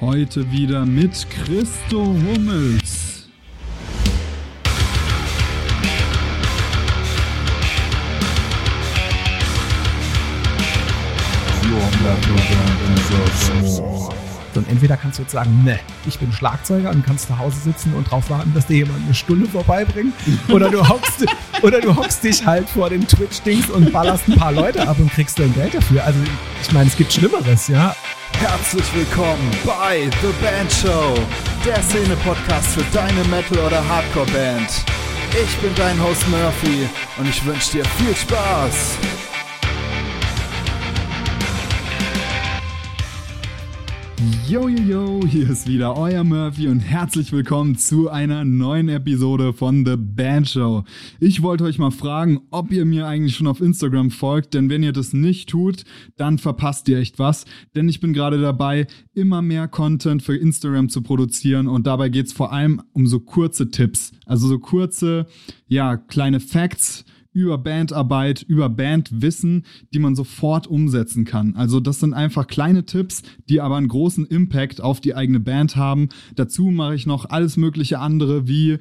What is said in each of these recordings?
Heute wieder mit Christo Hummels. Und entweder kannst du jetzt sagen, ne, ich bin Schlagzeuger und kannst zu Hause sitzen und drauf warten, dass dir jemand eine Stunde vorbeibringt. Oder du hockst, oder du hockst dich halt vor dem Twitch-Dings und ballerst ein paar Leute ab und kriegst dann Geld dafür. Also ich meine, es gibt Schlimmeres, ja. Herzlich willkommen bei The Band Show, der Szene-Podcast für deine Metal- oder Hardcore-Band. Ich bin dein Host Murphy und ich wünsche dir viel Spaß. Yo, yo, yo, hier ist wieder euer Murphy und herzlich willkommen zu einer neuen Episode von The Band Show. Ich wollte euch mal fragen, ob ihr mir eigentlich schon auf Instagram folgt, denn wenn ihr das nicht tut, dann verpasst ihr echt was, denn ich bin gerade dabei, immer mehr Content für Instagram zu produzieren und dabei geht's vor allem um so kurze Tipps, also so kurze, ja, kleine Facts, über Bandarbeit, über Bandwissen, die man sofort umsetzen kann. Also das sind einfach kleine Tipps, die aber einen großen Impact auf die eigene Band haben. Dazu mache ich noch alles mögliche andere wie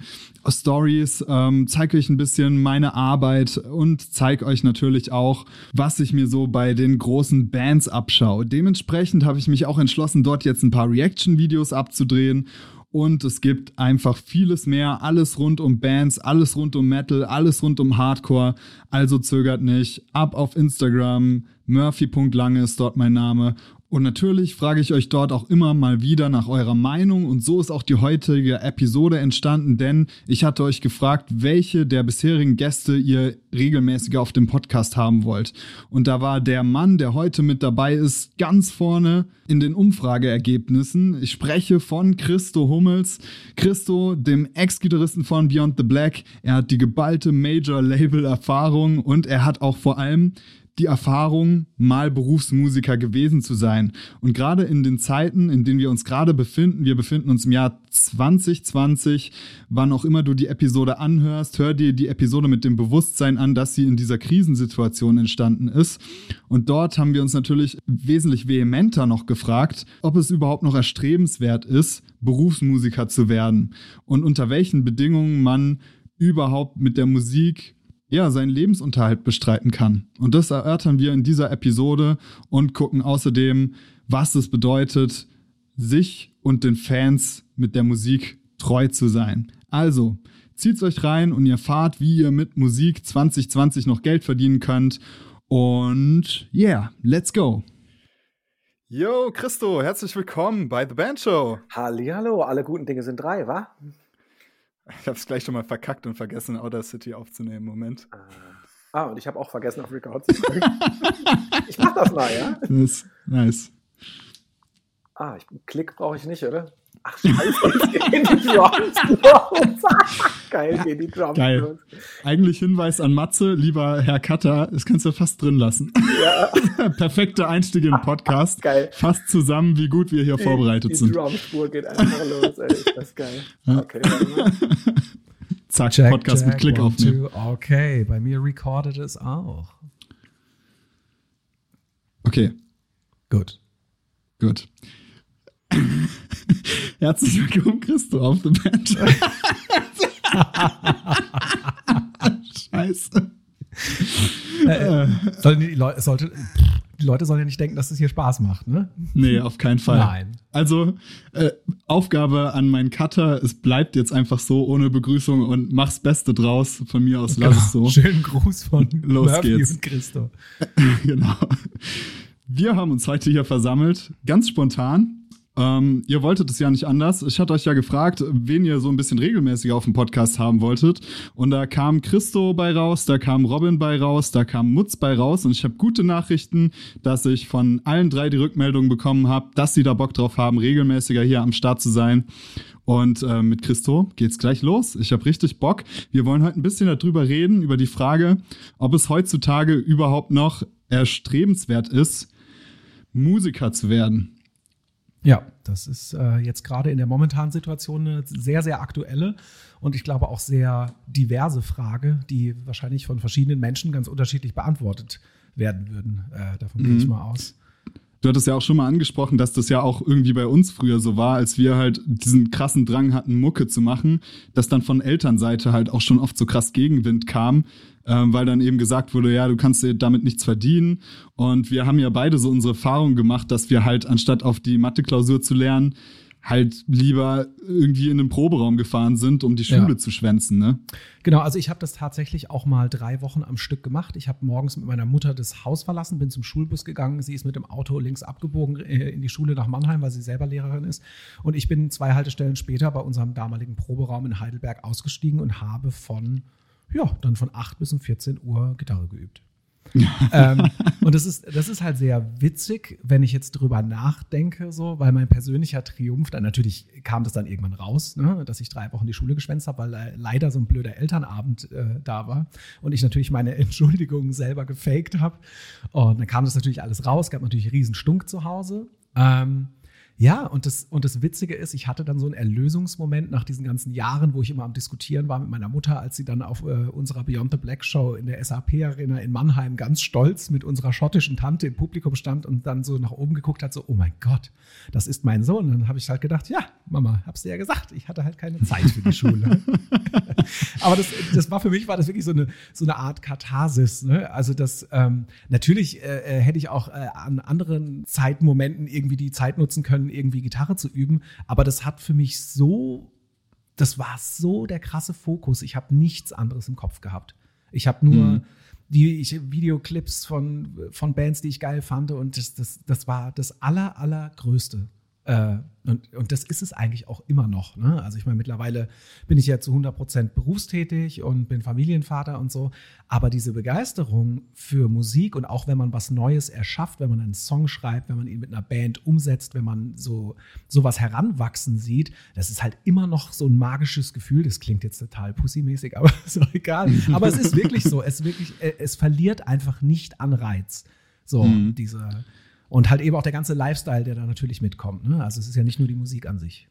Stories, ähm, zeige euch ein bisschen meine Arbeit und zeige euch natürlich auch, was ich mir so bei den großen Bands abschaue. Dementsprechend habe ich mich auch entschlossen, dort jetzt ein paar Reaction-Videos abzudrehen und es gibt einfach vieles mehr, alles rund um Bands, alles rund um Metal, alles rund um Hardcore. Also zögert nicht, ab auf Instagram, murphy.lange ist dort mein Name und natürlich frage ich euch dort auch immer mal wieder nach eurer Meinung und so ist auch die heutige Episode entstanden, denn ich hatte euch gefragt, welche der bisherigen Gäste ihr regelmäßiger auf dem Podcast haben wollt. Und da war der Mann, der heute mit dabei ist, ganz vorne in den Umfrageergebnissen. Ich spreche von Christo Hummels. Christo, dem Ex-Gitarristen von Beyond the Black. Er hat die geballte Major-Label-Erfahrung und er hat auch vor allem die Erfahrung, mal Berufsmusiker gewesen zu sein. Und gerade in den Zeiten, in denen wir uns gerade befinden, wir befinden uns im Jahr 2020, wann auch immer du die Episode anhörst, hör dir die Episode mit dem Bewusstsein an, dass sie in dieser Krisensituation entstanden ist. Und dort haben wir uns natürlich wesentlich vehementer noch gefragt, ob es überhaupt noch erstrebenswert ist, Berufsmusiker zu werden und unter welchen Bedingungen man überhaupt mit der Musik ja, seinen Lebensunterhalt bestreiten kann. Und das erörtern wir in dieser Episode und gucken außerdem, was es bedeutet, sich und den Fans mit der Musik treu zu sein. Also, zieht's euch rein und ihr erfahrt, wie ihr mit Musik 2020 noch Geld verdienen könnt. Und yeah, let's go. Yo, Christo, herzlich willkommen bei The Band Show. Hallihallo, alle guten Dinge sind drei, wa? Ich habe es gleich schon mal verkackt und vergessen, Outer City aufzunehmen. Moment. Ah, und ich habe auch vergessen, auf Record zu drücken. ich mach das mal, ja? Nice. nice. Ah, ich, Klick brauche ich nicht, oder? Ach, scheiße, jetzt gehen die Drums los. Geil, gehen die Drums Geil. los. Eigentlich Hinweis an Matze, lieber Herr Cutter, das kannst du fast drin lassen. Ja, Perfekter Einstieg in den Podcast. Geil. Fasst zusammen, wie gut wir hier vorbereitet die sind. Drumspur geht einfach los, ey. Ist das geil. Okay. Zack, Podcast mit Klick aufnehmen. two. Okay, bei mir recorded es auch. Okay, Gut. gut. Herzlich willkommen, Christo, auf The Band. Scheiße. Äh, sollen die, Leute, sollte, die Leute sollen ja nicht denken, dass es hier Spaß macht, ne? Nee, auf keinen Fall. Nein. Also, äh, Aufgabe an meinen Cutter, es bleibt jetzt einfach so ohne Begrüßung und mach's Beste draus. Von mir aus lass es so. Genau. Schönen Gruß von Los Murphy geht's. und Christo. genau. Wir haben uns heute hier versammelt, ganz spontan. Ähm, ihr wolltet es ja nicht anders. Ich hatte euch ja gefragt, wen ihr so ein bisschen regelmäßiger auf dem Podcast haben wolltet. Und da kam Christo bei raus, da kam Robin bei raus, da kam Mutz bei raus. Und ich habe gute Nachrichten, dass ich von allen drei die Rückmeldung bekommen habe, dass sie da Bock drauf haben, regelmäßiger hier am Start zu sein. Und äh, mit Christo geht's gleich los. Ich habe richtig Bock. Wir wollen heute ein bisschen darüber reden, über die Frage, ob es heutzutage überhaupt noch erstrebenswert ist, Musiker zu werden. Ja, das ist äh, jetzt gerade in der momentanen Situation eine sehr, sehr aktuelle und ich glaube auch sehr diverse Frage, die wahrscheinlich von verschiedenen Menschen ganz unterschiedlich beantwortet werden würden. Äh, davon gehe ich Mhm. mal aus. Du hattest ja auch schon mal angesprochen, dass das ja auch irgendwie bei uns früher so war, als wir halt diesen krassen Drang hatten, Mucke zu machen, dass dann von Elternseite halt auch schon oft so krass Gegenwind kam, ähm, weil dann eben gesagt wurde, ja, du kannst dir damit nichts verdienen. Und wir haben ja beide so unsere Erfahrung gemacht, dass wir halt anstatt auf die Mathe-Klausur zu lernen, halt lieber irgendwie in den Proberaum gefahren sind, um die Schule ja. zu schwänzen, ne? Genau, also ich habe das tatsächlich auch mal drei Wochen am Stück gemacht. Ich habe morgens mit meiner Mutter das Haus verlassen, bin zum Schulbus gegangen. Sie ist mit dem Auto links abgebogen äh, in die Schule nach Mannheim, weil sie selber Lehrerin ist. Und ich bin zwei Haltestellen später bei unserem damaligen Proberaum in Heidelberg ausgestiegen und habe von, ja, dann von 8 bis um 14 Uhr Gitarre geübt. ähm, und das ist, das ist halt sehr witzig, wenn ich jetzt drüber nachdenke, so, weil mein persönlicher Triumph, dann natürlich kam das dann irgendwann raus, ne, dass ich drei Wochen die Schule geschwänzt habe, weil äh, leider so ein blöder Elternabend äh, da war und ich natürlich meine Entschuldigungen selber gefaked habe. Und dann kam das natürlich alles raus, gab natürlich riesen Stunk zu Hause. Ähm, ja, und das, und das Witzige ist, ich hatte dann so einen Erlösungsmoment nach diesen ganzen Jahren, wo ich immer am Diskutieren war mit meiner Mutter, als sie dann auf äh, unserer Beyond the Black Show in der SAP-Arena in Mannheim ganz stolz mit unserer schottischen Tante im Publikum stand und dann so nach oben geguckt hat, so, oh mein Gott, das ist mein Sohn. Und dann habe ich halt gedacht, ja, Mama, hab's dir ja gesagt, ich hatte halt keine Zeit für die Schule. Aber das, das war für mich, war das wirklich so eine, so eine Art Katharsis. Ne? Also das, ähm, natürlich äh, äh hätte ich auch äh, an anderen Zeitmomenten irgendwie die Zeit nutzen können, irgendwie Gitarre zu üben. Aber das hat für mich so, das war so der krasse Fokus. Ich habe nichts anderes im Kopf gehabt. Ich habe nur mhm. die ich, Videoclips von, von Bands, die ich geil fand. Und das, das, das war das aller, allergrößte. Äh, und, und das ist es eigentlich auch immer noch. Ne? Also ich meine, mittlerweile bin ich ja zu 100 Prozent berufstätig und bin Familienvater und so. Aber diese Begeisterung für Musik und auch wenn man was Neues erschafft, wenn man einen Song schreibt, wenn man ihn mit einer Band umsetzt, wenn man so sowas heranwachsen sieht, das ist halt immer noch so ein magisches Gefühl. Das klingt jetzt total pussymäßig, aber ist auch egal. Aber es ist wirklich so. Es, wirklich, äh, es verliert einfach nicht an Reiz. So, mhm. dieser und halt eben auch der ganze Lifestyle, der da natürlich mitkommt. Ne? Also es ist ja nicht nur die Musik an sich.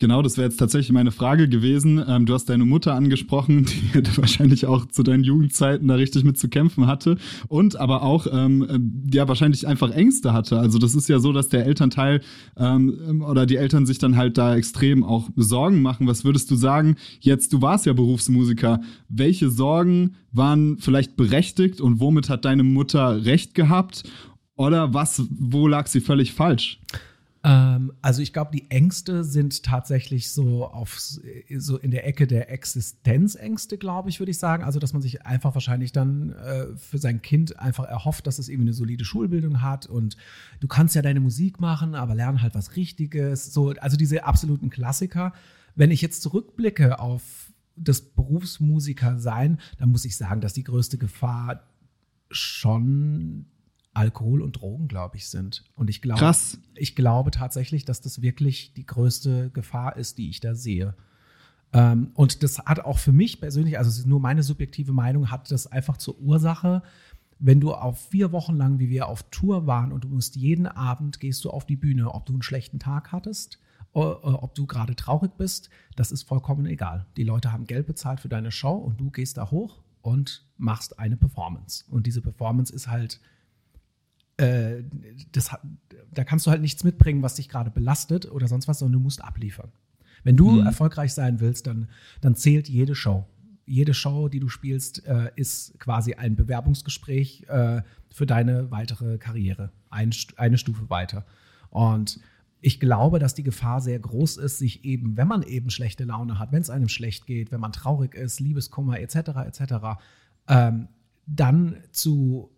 Genau, das wäre jetzt tatsächlich meine Frage gewesen. Ähm, du hast deine Mutter angesprochen, die wahrscheinlich auch zu deinen Jugendzeiten da richtig mit zu kämpfen hatte und aber auch ähm, ja wahrscheinlich einfach Ängste hatte. Also das ist ja so, dass der Elternteil ähm, oder die Eltern sich dann halt da extrem auch Sorgen machen. Was würdest du sagen? Jetzt, du warst ja Berufsmusiker. Welche Sorgen waren vielleicht berechtigt und womit hat deine Mutter recht gehabt? Oder was, wo lag sie völlig falsch? Ähm, also ich glaube, die Ängste sind tatsächlich so auf so in der Ecke der Existenzängste, glaube ich, würde ich sagen. Also dass man sich einfach wahrscheinlich dann äh, für sein Kind einfach erhofft, dass es irgendwie eine solide Schulbildung hat und du kannst ja deine Musik machen, aber lern halt was Richtiges. So, also diese absoluten Klassiker. Wenn ich jetzt zurückblicke auf das Berufsmusiker sein, dann muss ich sagen, dass die größte Gefahr schon Alkohol und Drogen, glaube ich, sind. Und ich glaube, Krass. ich glaube tatsächlich, dass das wirklich die größte Gefahr ist, die ich da sehe. Ähm, und das hat auch für mich persönlich, also nur meine subjektive Meinung, hat das einfach zur Ursache, wenn du auf vier Wochen lang, wie wir auf Tour waren und du musst jeden Abend gehst du auf die Bühne, ob du einen schlechten Tag hattest, ob du gerade traurig bist, das ist vollkommen egal. Die Leute haben Geld bezahlt für deine Show und du gehst da hoch und machst eine Performance. Und diese Performance ist halt äh, das, da kannst du halt nichts mitbringen, was dich gerade belastet oder sonst was, sondern du musst abliefern. Wenn du mhm. erfolgreich sein willst, dann, dann zählt jede Show. Jede Show, die du spielst, äh, ist quasi ein Bewerbungsgespräch äh, für deine weitere Karriere. Ein, eine Stufe weiter. Und ich glaube, dass die Gefahr sehr groß ist, sich eben, wenn man eben schlechte Laune hat, wenn es einem schlecht geht, wenn man traurig ist, Liebeskummer etc. etc., ähm, dann zu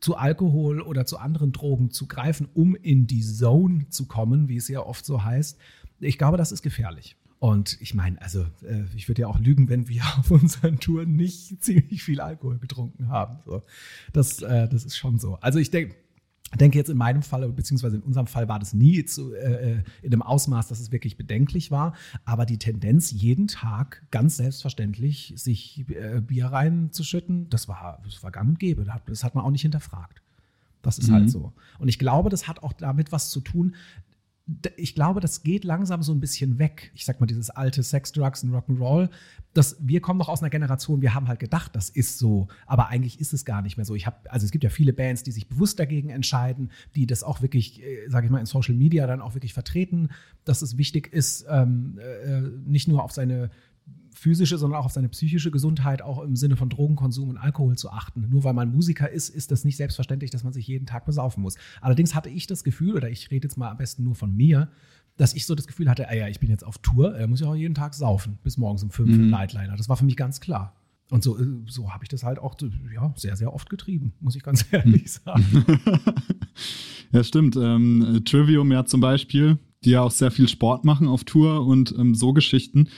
zu Alkohol oder zu anderen Drogen zu greifen, um in die Zone zu kommen, wie es ja oft so heißt, ich glaube, das ist gefährlich. Und ich meine, also äh, ich würde ja auch lügen, wenn wir auf unseren Touren nicht ziemlich viel Alkohol getrunken haben. So, das, äh, das ist schon so. Also ich denke, denke jetzt in meinem Fall, beziehungsweise in unserem Fall war das nie zu, äh, äh, in dem Ausmaß, dass es wirklich bedenklich war. Aber die Tendenz, jeden Tag ganz selbstverständlich sich äh, Bier reinzuschütten, das war, das war gang und gäbe. Das hat man auch nicht hinterfragt. Das ist halt mhm. halt so. Und ich glaube, das hat auch damit was zu tun. Ich glaube, das geht langsam so ein bisschen weg. Ich sag mal, dieses alte Sex, Drugs und Rock'n'Roll. Das, wir kommen noch aus einer Generation, wir haben halt gedacht, das ist so, aber eigentlich ist es gar nicht mehr so. Ich habe, also es gibt ja viele Bands, die sich bewusst dagegen entscheiden, die das auch wirklich, äh, sage ich mal, in Social Media dann auch wirklich vertreten, dass es wichtig ist, ähm, äh, nicht nur auf seine physische, sondern auch auf seine psychische Gesundheit, auch im Sinne von Drogenkonsum und Alkohol zu achten. Nur weil man Musiker ist, ist das nicht selbstverständlich, dass man sich jeden Tag besaufen muss. Allerdings hatte ich das Gefühl, oder ich rede jetzt mal am besten nur von mir, dass ich so das Gefühl hatte, ah ja, ich bin jetzt auf Tour, äh, muss ich auch jeden Tag saufen, bis morgens um fünf mhm. im Nightliner. Das war für mich ganz klar. Und so, äh, so habe ich das halt auch ja, sehr, sehr oft getrieben, muss ich ganz ehrlich sagen. ja, stimmt. Ähm, Trivium ja zum Beispiel, die ja auch sehr viel Sport machen auf Tour und ähm, so Geschichten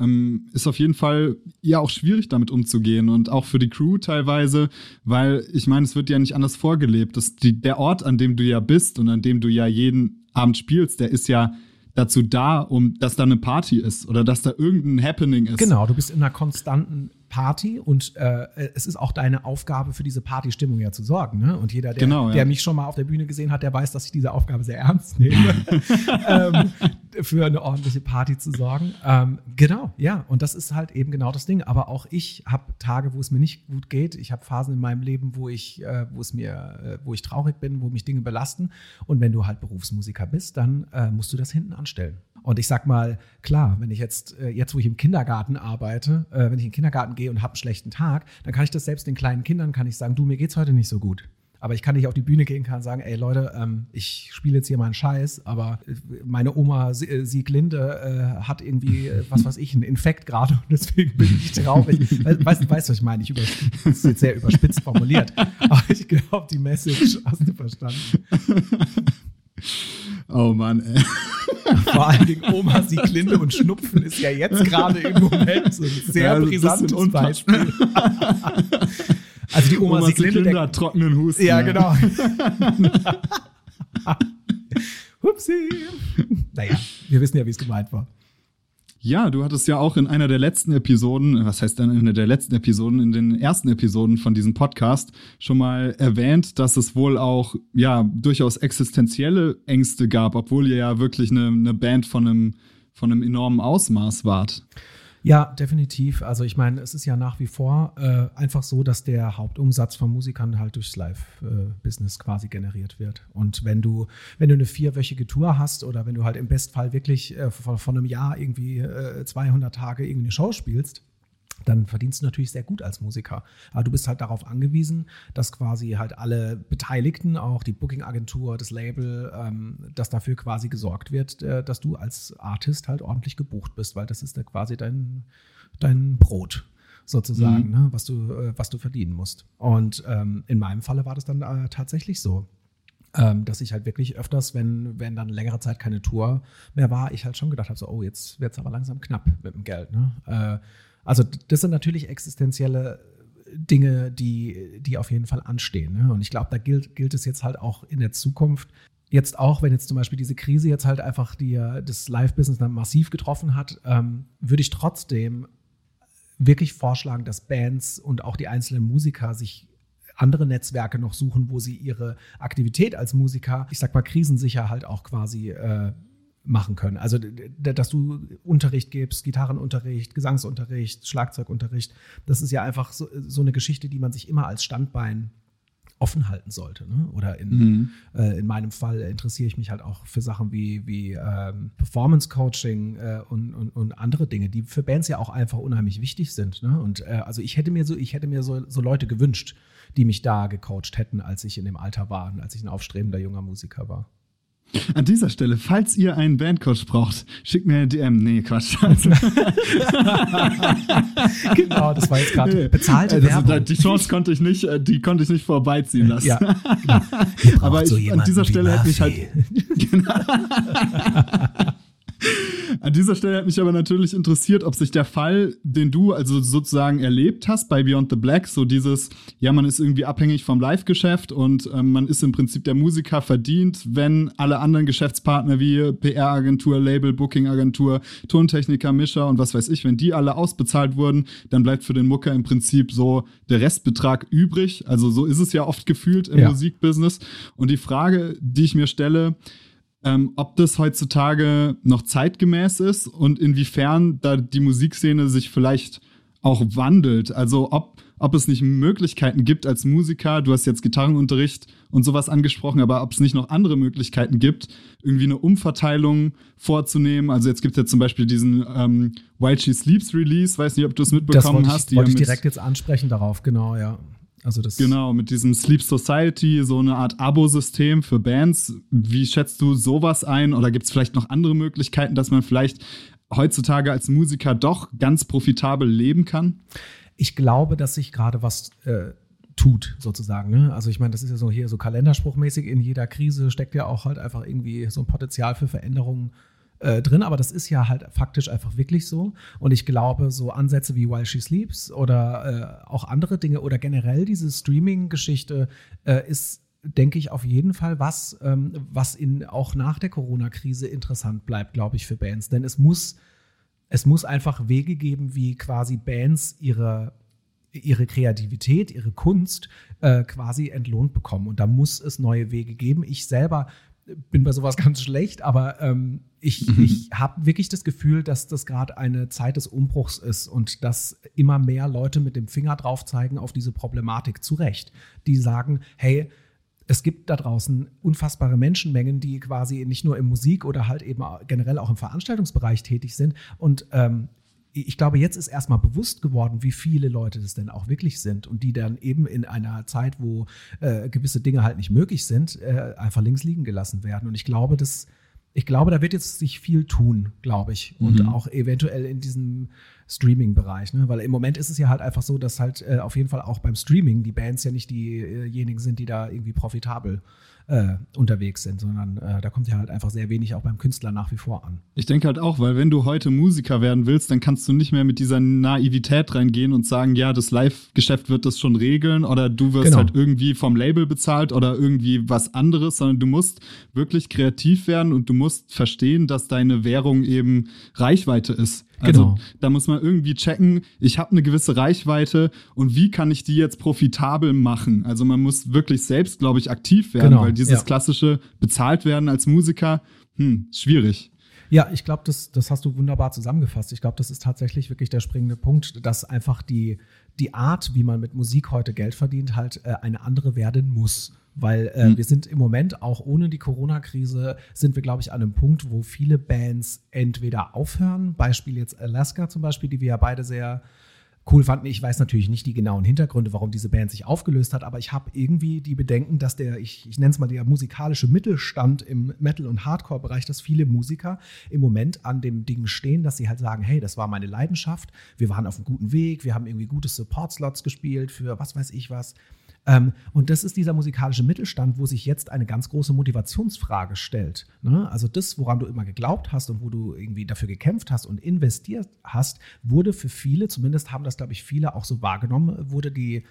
ähm, ist auf jeden Fall ja auch schwierig damit umzugehen und auch für die Crew teilweise, weil ich meine, es wird ja nicht anders vorgelebt. Das, die, der Ort, an dem du ja bist und an dem du ja jeden Abend spielst, der ist ja dazu da, um dass da eine Party ist oder dass da irgendein Happening ist. Genau, du bist in einer konstanten Party und äh, es ist auch deine Aufgabe, für diese Partystimmung ja zu sorgen. Ne? Und jeder, der, genau, ja. der mich schon mal auf der Bühne gesehen hat, der weiß, dass ich diese Aufgabe sehr ernst nehme, ähm, für eine ordentliche Party zu sorgen. Ähm, genau, ja. Und das ist halt eben genau das Ding. Aber auch ich habe Tage, wo es mir nicht gut geht. Ich habe Phasen in meinem Leben, wo ich, äh, wo es mir, äh, wo ich traurig bin, wo mich Dinge belasten. Und wenn du halt Berufsmusiker bist, dann äh, musst du das hinten anstellen. Und ich sag mal, klar, wenn ich jetzt, äh, jetzt wo ich im Kindergarten arbeite, äh, wenn ich in den Kindergarten gehe und habe einen schlechten Tag, dann kann ich das selbst den kleinen Kindern, kann ich sagen, du, mir geht's heute nicht so gut. Aber ich kann nicht auf die Bühne gehen kann sagen, ey Leute, ähm, ich spiele jetzt hier mal einen Scheiß, aber meine Oma Sieglinde äh, hat irgendwie, äh, was weiß ich, einen Infekt gerade und deswegen bin ich traurig. weißt du, was ich meine? Ich über, das ist jetzt sehr überspitzt formuliert. Aber ich glaube, die Message hast du verstanden. Oh Mann, ey. Vor allen Dingen Oma Sieglinde und Schnupfen ist ja jetzt gerade im Moment so ein sehr ja, brisantes Beispiel. also die Oma, Oma Sieglinde. Sieglinde hat trockenen Husten. Ja, genau. Hupsi. Naja, wir wissen ja, wie es gemeint war. Ja, du hattest ja auch in einer der letzten Episoden, was heißt dann in einer der letzten Episoden, in den ersten Episoden von diesem Podcast schon mal erwähnt, dass es wohl auch ja durchaus existenzielle Ängste gab, obwohl ihr ja wirklich eine, eine Band von einem von einem enormen Ausmaß wart. Ja, definitiv. Also ich meine, es ist ja nach wie vor äh, einfach so, dass der Hauptumsatz von Musikern halt durchs Live-Business quasi generiert wird. Und wenn du, wenn du eine vierwöchige Tour hast oder wenn du halt im Bestfall wirklich äh, von, von, einem Jahr irgendwie äh, 200 Tage irgendwie eine Show spielst, dann verdienst du natürlich sehr gut als Musiker. Aber du bist halt darauf angewiesen, dass quasi halt alle Beteiligten, auch die Booking-Agentur, das Label, ähm, dass dafür quasi gesorgt wird, äh, dass du als Artist halt ordentlich gebucht bist, weil das ist ja quasi dein, dein Brot sozusagen, mhm. ne, was, du, äh, was du verdienen musst. Und ähm, in meinem Falle war das dann äh, tatsächlich so. Ähm, dass ich halt wirklich öfters, wenn, wenn dann längere Zeit keine Tour mehr war, ich halt schon gedacht habe, so, oh, jetzt wird es aber langsam knapp mit dem Geld. Ne? Äh, also das sind natürlich existenzielle Dinge, die, die auf jeden Fall anstehen. Ne? Und ich glaube, da gilt, gilt es jetzt halt auch in der Zukunft, jetzt auch, wenn jetzt zum Beispiel diese Krise jetzt halt einfach die, das Live-Business dann massiv getroffen hat, ähm, würde ich trotzdem wirklich vorschlagen, dass Bands und auch die einzelnen Musiker sich andere Netzwerke noch suchen, wo sie ihre Aktivität als Musiker, ich sag mal, krisensicher halt auch quasi äh, machen können. Also, dass du Unterricht gibst, Gitarrenunterricht, Gesangsunterricht, Schlagzeugunterricht, das ist ja einfach so, so eine Geschichte, die man sich immer als Standbein offen halten sollte. Ne? Oder in, mhm. äh, in meinem Fall interessiere ich mich halt auch für Sachen wie, wie ähm, Performance Coaching äh, und, und, und, andere Dinge, die für Bands ja auch einfach unheimlich wichtig sind. Ne? Und äh, also ich hätte mir so, ich hätte mir so, so Leute gewünscht, die mich da gecoacht hätten, als ich in dem Alter war und als ich ein aufstrebender junger Musiker war. An dieser Stelle, falls ihr einen Bandcoach braucht, schickt mir eine DM. Nee, Quatsch. Also. genau, das war jetzt gerade bezahlte das, Werbung. Die Chance konnte ich nicht, äh, die konnte ich nicht vorbeiziehen lassen. Ja, genau. Aber ich, so an dieser Stelle hätte mich halt. Genau. An dieser Stelle hat mich aber natürlich interessiert, ob sich der Fall, den du also sozusagen erlebt hast bei Beyond the Black, so dieses, ja, man ist irgendwie abhängig vom Live-Geschäft und ähm, man ist im Prinzip der Musiker verdient, wenn alle anderen Geschäftspartner wie PR-Agentur, Label, Booking-Agentur, Tontechniker, Mischer und was weiß ich, wenn die alle ausbezahlt wurden, dann bleibt für den Mucker im Prinzip so der Restbetrag übrig. Also so ist es ja oft gefühlt im ja. Musikbusiness. Und die Frage, die ich mir stelle, ähm, ob das heutzutage noch zeitgemäß ist und inwiefern da die Musikszene sich vielleicht auch wandelt. Also ob, ob es nicht Möglichkeiten gibt als Musiker, du hast jetzt Gitarrenunterricht und sowas angesprochen, aber ob es nicht noch andere Möglichkeiten gibt, irgendwie eine Umverteilung vorzunehmen. Also jetzt gibt es ja zum Beispiel diesen ähm, While She Sleeps Release, weiß nicht, ob du es mitbekommen das hast. Ich, wollte ich direkt jetzt ansprechen darauf, genau, ja. Also das genau, mit diesem Sleep Society, so eine Art Abo-System für Bands. Wie schätzt du sowas ein? Oder gibt es vielleicht noch andere Möglichkeiten, dass man vielleicht heutzutage als Musiker doch ganz profitabel leben kann? Ich glaube, dass sich gerade was äh, tut, sozusagen. Ne? Also ich meine, das ist ja so hier so kalenderspruchmäßig, in jeder Krise steckt ja auch halt einfach irgendwie so ein Potenzial für Veränderungen äh, drin, aber das ist ja halt faktisch einfach wirklich so. Und ich glaube, so Ansätze wie While She Sleeps oder äh, auch andere Dinge oder generell diese Streaming-Geschichte äh, ist denke ich auf jeden Fall was, ähm, was in, auch nach der Corona-Krise interessant bleibt, glaube ich, für Bands. Denn es muss, es muss einfach Wege geben, wie quasi Bands ihre, ihre Kreativität, ihre Kunst äh, quasi entlohnt bekommen. Und da muss es neue Wege geben. Ich selber bin bei sowas ganz schlecht, aber ähm, ich, mhm. ich habe wirklich das Gefühl, dass das gerade eine Zeit des Umbruchs ist und dass immer mehr Leute mit dem Finger drauf zeigen auf diese Problematik zu Recht. Die sagen, hey, es gibt da draußen unfassbare Menschenmengen, die quasi nicht nur im Musik oder halt eben generell auch im Veranstaltungsbereich tätig sind. Und ähm, ich glaube, jetzt ist erstmal bewusst geworden, wie viele Leute das denn auch wirklich sind und die dann eben in einer Zeit, wo äh, gewisse Dinge halt nicht möglich sind, äh, einfach links liegen gelassen werden. Und ich glaube, das, ich glaube, da wird jetzt sich viel tun, glaube ich. Und mhm. auch eventuell in diesem Streaming-Bereich. Ne? Weil im Moment ist es ja halt einfach so, dass halt äh, auf jeden Fall auch beim Streaming die Bands ja nicht diejenigen sind, die da irgendwie profitabel äh, unterwegs sind, sondern äh, da kommt ja halt einfach sehr wenig auch beim Künstler nach wie vor an. Ich denke halt auch, weil wenn du heute Musiker werden willst, dann kannst du nicht mehr mit dieser Naivität reingehen und sagen, ja, das Live-Geschäft wird das schon regeln oder du wirst genau. halt irgendwie vom Label bezahlt oder irgendwie was anderes, sondern du musst wirklich kreativ werden und du musst verstehen, dass deine Währung eben Reichweite ist. Also genau. da muss man irgendwie checken, ich habe eine gewisse Reichweite und wie kann ich die jetzt profitabel machen? Also man muss wirklich selbst, glaube ich, aktiv werden, genau. weil dieses ja. klassische bezahlt werden als Musiker, hm, schwierig. Ja, ich glaube, das, das hast du wunderbar zusammengefasst. Ich glaube, das ist tatsächlich wirklich der springende Punkt, dass einfach die, die Art, wie man mit Musik heute Geld verdient, halt äh, eine andere werden muss. Weil äh, mhm. wir sind im Moment, auch ohne die Corona-Krise, sind wir, glaube ich, an einem Punkt, wo viele Bands entweder aufhören, Beispiel jetzt Alaska zum Beispiel, die wir ja beide sehr cool fanden. Ich weiß natürlich nicht die genauen Hintergründe, warum diese Band sich aufgelöst hat, aber ich habe irgendwie die Bedenken, dass der, ich, ich nenne es mal der musikalische Mittelstand im Metal- und Hardcore-Bereich, dass viele Musiker im Moment an dem Ding stehen, dass sie halt sagen, hey, das war meine Leidenschaft, wir waren auf einem guten Weg, wir haben irgendwie gute Support-Slots gespielt für was weiß ich was. Ähm, und das ist dieser musikalische Mittelstand, wo sich jetzt eine ganz große Motivationsfrage stellt. Ne? Also das, woran du immer geglaubt hast und wo du irgendwie dafür gekämpft hast und investiert hast, wurde für viele, zumindest haben das, glaube ich, viele auch so wahrgenommen, wurde die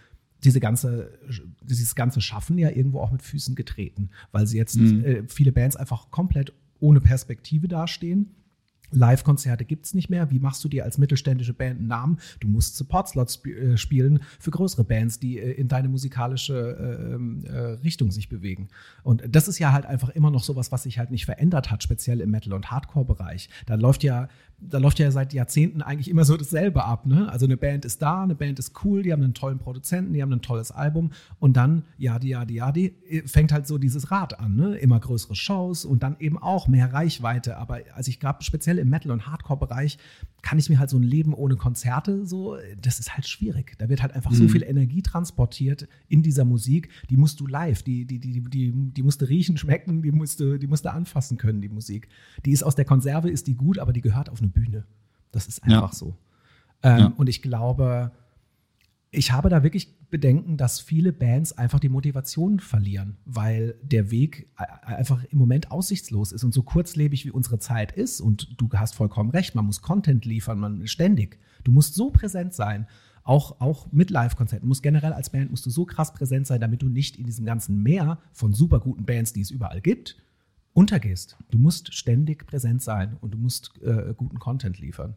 diese ganze, dieses ganze Schaffen ja irgendwo auch mit Füßen getreten, weil sie jetzt mhm. äh, viele Bands einfach komplett ohne Perspektive dastehen Live-Konzerte gibt es nicht mehr. Wie machst du dir als mittelständische Band einen Namen? Du musst Support-Slots sp äh, spielen für größere Bands, die äh, in deine musikalische äh, ähm, äh, Richtung sich bewegen. Und das ist ja halt einfach immer noch sowas, was sich halt nicht verändert hat, speziell im Metal- und Hardcore-Bereich. Da läuft ja da läuft ja seit Jahrzehnten eigentlich immer so dasselbe ab. Ne? Also eine Band ist da, eine Band ist cool, die haben einen tollen Produzenten, die haben ein tolles Album und dann, ja, die, ja, die, ja, die, fängt halt so dieses Rad an. Ne? Immer größere Shows und dann eben auch mehr Reichweite. Aber als ich gerade speziell im Metal- und Hardcore-Bereich kann ich mir halt so ein Leben ohne Konzerte so, das ist halt schwierig. Da wird halt einfach mhm. so viel Energie transportiert in dieser Musik, die musst du live, die, die, die, die, die musst du riechen, schmecken, die musst du, die musst du anfassen können, die Musik. Die ist aus der Konserve, ist die gut, aber die gehört auf eine Bühne. Das ist einfach ja. so. Ähm, ja. Und ich glaube, ich habe da wirklich Bedenken, dass viele Bands einfach die Motivation verlieren, weil der Weg einfach im Moment aussichtslos ist und so kurzlebig wie unsere Zeit ist. Und du hast vollkommen recht, man muss Content liefern, man ständig. Du musst so präsent sein, auch, auch mit Live-Konzerten. Muss generell als Band musst du so krass präsent sein, damit du nicht in diesem ganzen Meer von super guten Bands, die es überall gibt, untergehst. Du musst ständig präsent sein und du musst äh, guten Content liefern.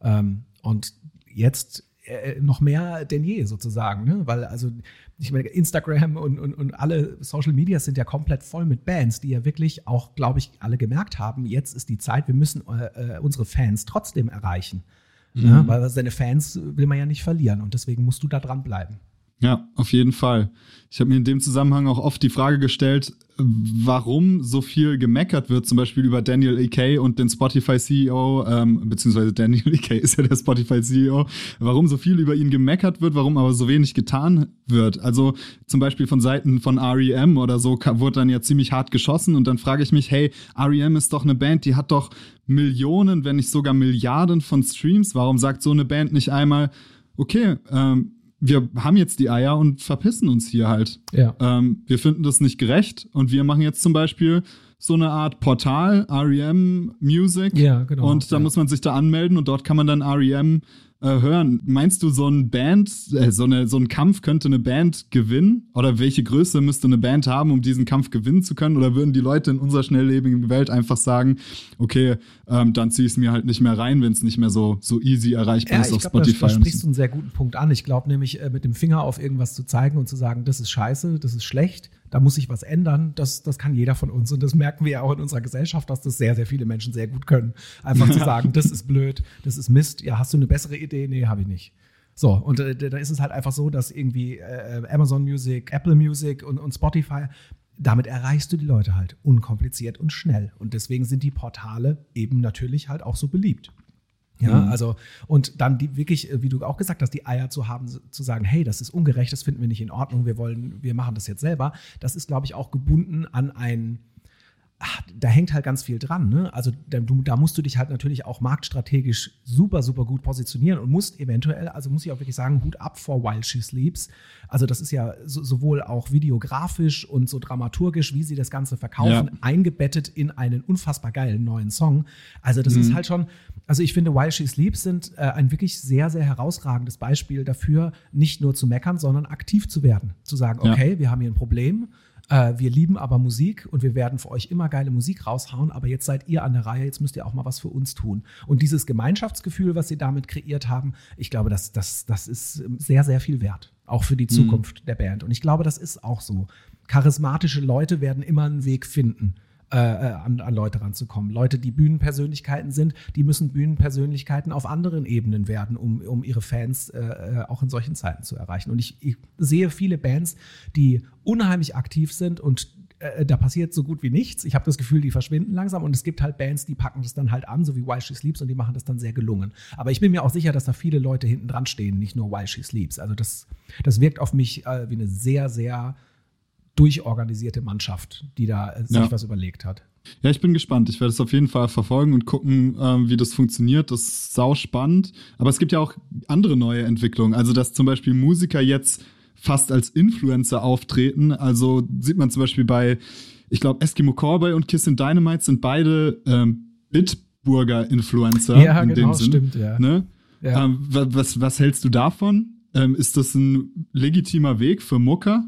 Ähm, und jetzt äh, noch mehr denn je sozusagen, ne? weil also ich meine, Instagram und, und, und alle Social Media sind ja komplett voll mit Bands, die ja wirklich auch, glaube ich, alle gemerkt haben, jetzt ist die Zeit, wir müssen äh, äh unsere Fans trotzdem erreichen. Mhm. Ja, weil seine Fans will man ja nicht verlieren und deswegen musst du da dranbleiben. Ja, auf jeden Fall. Ich habe mir in dem Zusammenhang auch oft die Frage gestellt, warum so viel gemeckert wird, zum Beispiel über Daniel E.K. und den Spotify-CEO, ähm, beziehungsweise Daniel E.K. ist ja der Spotify-CEO, warum so viel über ihn gemeckert wird, warum aber so wenig getan wird. Also zum Beispiel von Seiten von REM oder so wurde dann ja ziemlich hart geschossen und dann frage ich mich, hey, REM ist doch eine Band, die hat doch Millionen, wenn nicht sogar Milliarden von Streams. Warum sagt so eine Band nicht einmal, okay, ähm, wir haben jetzt die Eier und verpissen uns hier halt. Ja. Ähm, wir finden das nicht gerecht und wir machen jetzt zum Beispiel so eine Art Portal, REM Music. Ja, genau. Und da ja. muss man sich da anmelden und dort kann man dann REM äh, hören. Meinst du, so ein Band, äh, so, eine, so ein Kampf könnte eine Band gewinnen? Oder welche Größe müsste eine Band haben, um diesen Kampf gewinnen zu können? Oder würden die Leute in unserer schnelllebigen Welt einfach sagen, okay, ähm, dann zieh ich es mir halt nicht mehr rein, wenn es nicht mehr so, so easy erreichbar ja, ist auf glaub, Spotify? Da, da sprichst du einen sehr guten Punkt an. Ich glaube nämlich, äh, mit dem Finger auf irgendwas zu zeigen und zu sagen, das ist scheiße, das ist schlecht, da muss sich was ändern. Das, das kann jeder von uns. Und das merken wir ja auch in unserer Gesellschaft, dass das sehr, sehr viele Menschen sehr gut können. Einfach zu sagen, das ist blöd, das ist Mist. Ja, hast du eine bessere Idee? Nee, habe ich nicht. So, und äh, da ist es halt einfach so, dass irgendwie äh, Amazon Music, Apple Music und, und Spotify, damit erreichst du die Leute halt unkompliziert und schnell. Und deswegen sind die Portale eben natürlich halt auch so beliebt. Ja, mhm. also, und dann die wirklich, äh, wie du auch gesagt hast, die Eier zu haben, zu sagen, hey, das ist ungerecht, das finden wir nicht in Ordnung, wir wollen, wir machen das jetzt selber. Das ist, glaube ich, auch gebunden an ein, ach, da hängt halt ganz viel dran. Ne? Also da, du, da musst du dich halt natürlich auch marktstrategisch super, super gut positionieren und musst eventuell, also muss ich auch wirklich sagen, Hut ab vor While She Sleeps. Also das ist ja so, sowohl auch videografisch und so dramaturgisch, wie sie das Ganze verkaufen, ja. eingebettet in einen unfassbar geilen neuen Song. Also das mhm. ist halt schon, also ich finde, While She Sleeps sind äh, ein wirklich sehr, sehr herausragendes Beispiel dafür, nicht nur zu meckern, sondern aktiv zu werden. Zu sagen, okay, ja. wir haben hier ein Problem äh, wir lieben aber Musik und wir werden für euch immer geile Musik raushauen, aber jetzt seid ihr an der Reihe, jetzt müsst ihr auch mal was für uns tun. Und dieses Gemeinschaftsgefühl, was sie damit kreiert haben, ich glaube, das, das, das ist sehr, sehr viel wert. Auch für die mhm. Zukunft mhm. der Band. Und ich glaube, das ist auch so. Charismatische Leute werden immer einen Weg finden äh, äh, an, an Leute ranzukommen. Leute, die Bühnenpersönlichkeiten sind, die müssen Bühnenpersönlichkeiten auf anderen Ebenen werden, um, um ihre Fans äh, äh, auch in solchen Zeiten zu erreichen. Und ich, ich sehe viele Bands, die unheimlich aktiv sind und äh, da passiert so gut wie nichts. Ich habe das Gefühl, die verschwinden langsam und es gibt halt Bands, die packen das dann halt an, so wie While She Sleeps und die machen das dann sehr gelungen. Aber ich bin mir auch sicher, dass da viele Leute hinten dran stehen, nicht nur While She Sleeps. Also das, das wirkt auf mich äh, wie eine sehr, sehr durchorganisierte Mannschaft, die da äh, sich ja. was überlegt hat. Ja, ich bin gespannt. Ich werde es auf jeden Fall verfolgen und gucken, ähm, wie das funktioniert. Das ist sau spannend. Aber es gibt ja auch andere neue Entwicklungen. Also, dass zum Beispiel Musiker jetzt fast als Influencer auftreten. Also sieht man zum Beispiel bei, ich glaube, Eskimo Cowboy und Kiss and Dynamite sind beide ähm, Bitburger-Influencer. Ja, in genau, dem Sinn, stimmt, ja. Ne? ja. Ähm, was, was hältst du davon? Ähm, ist das ein legitimer Weg für Mucker?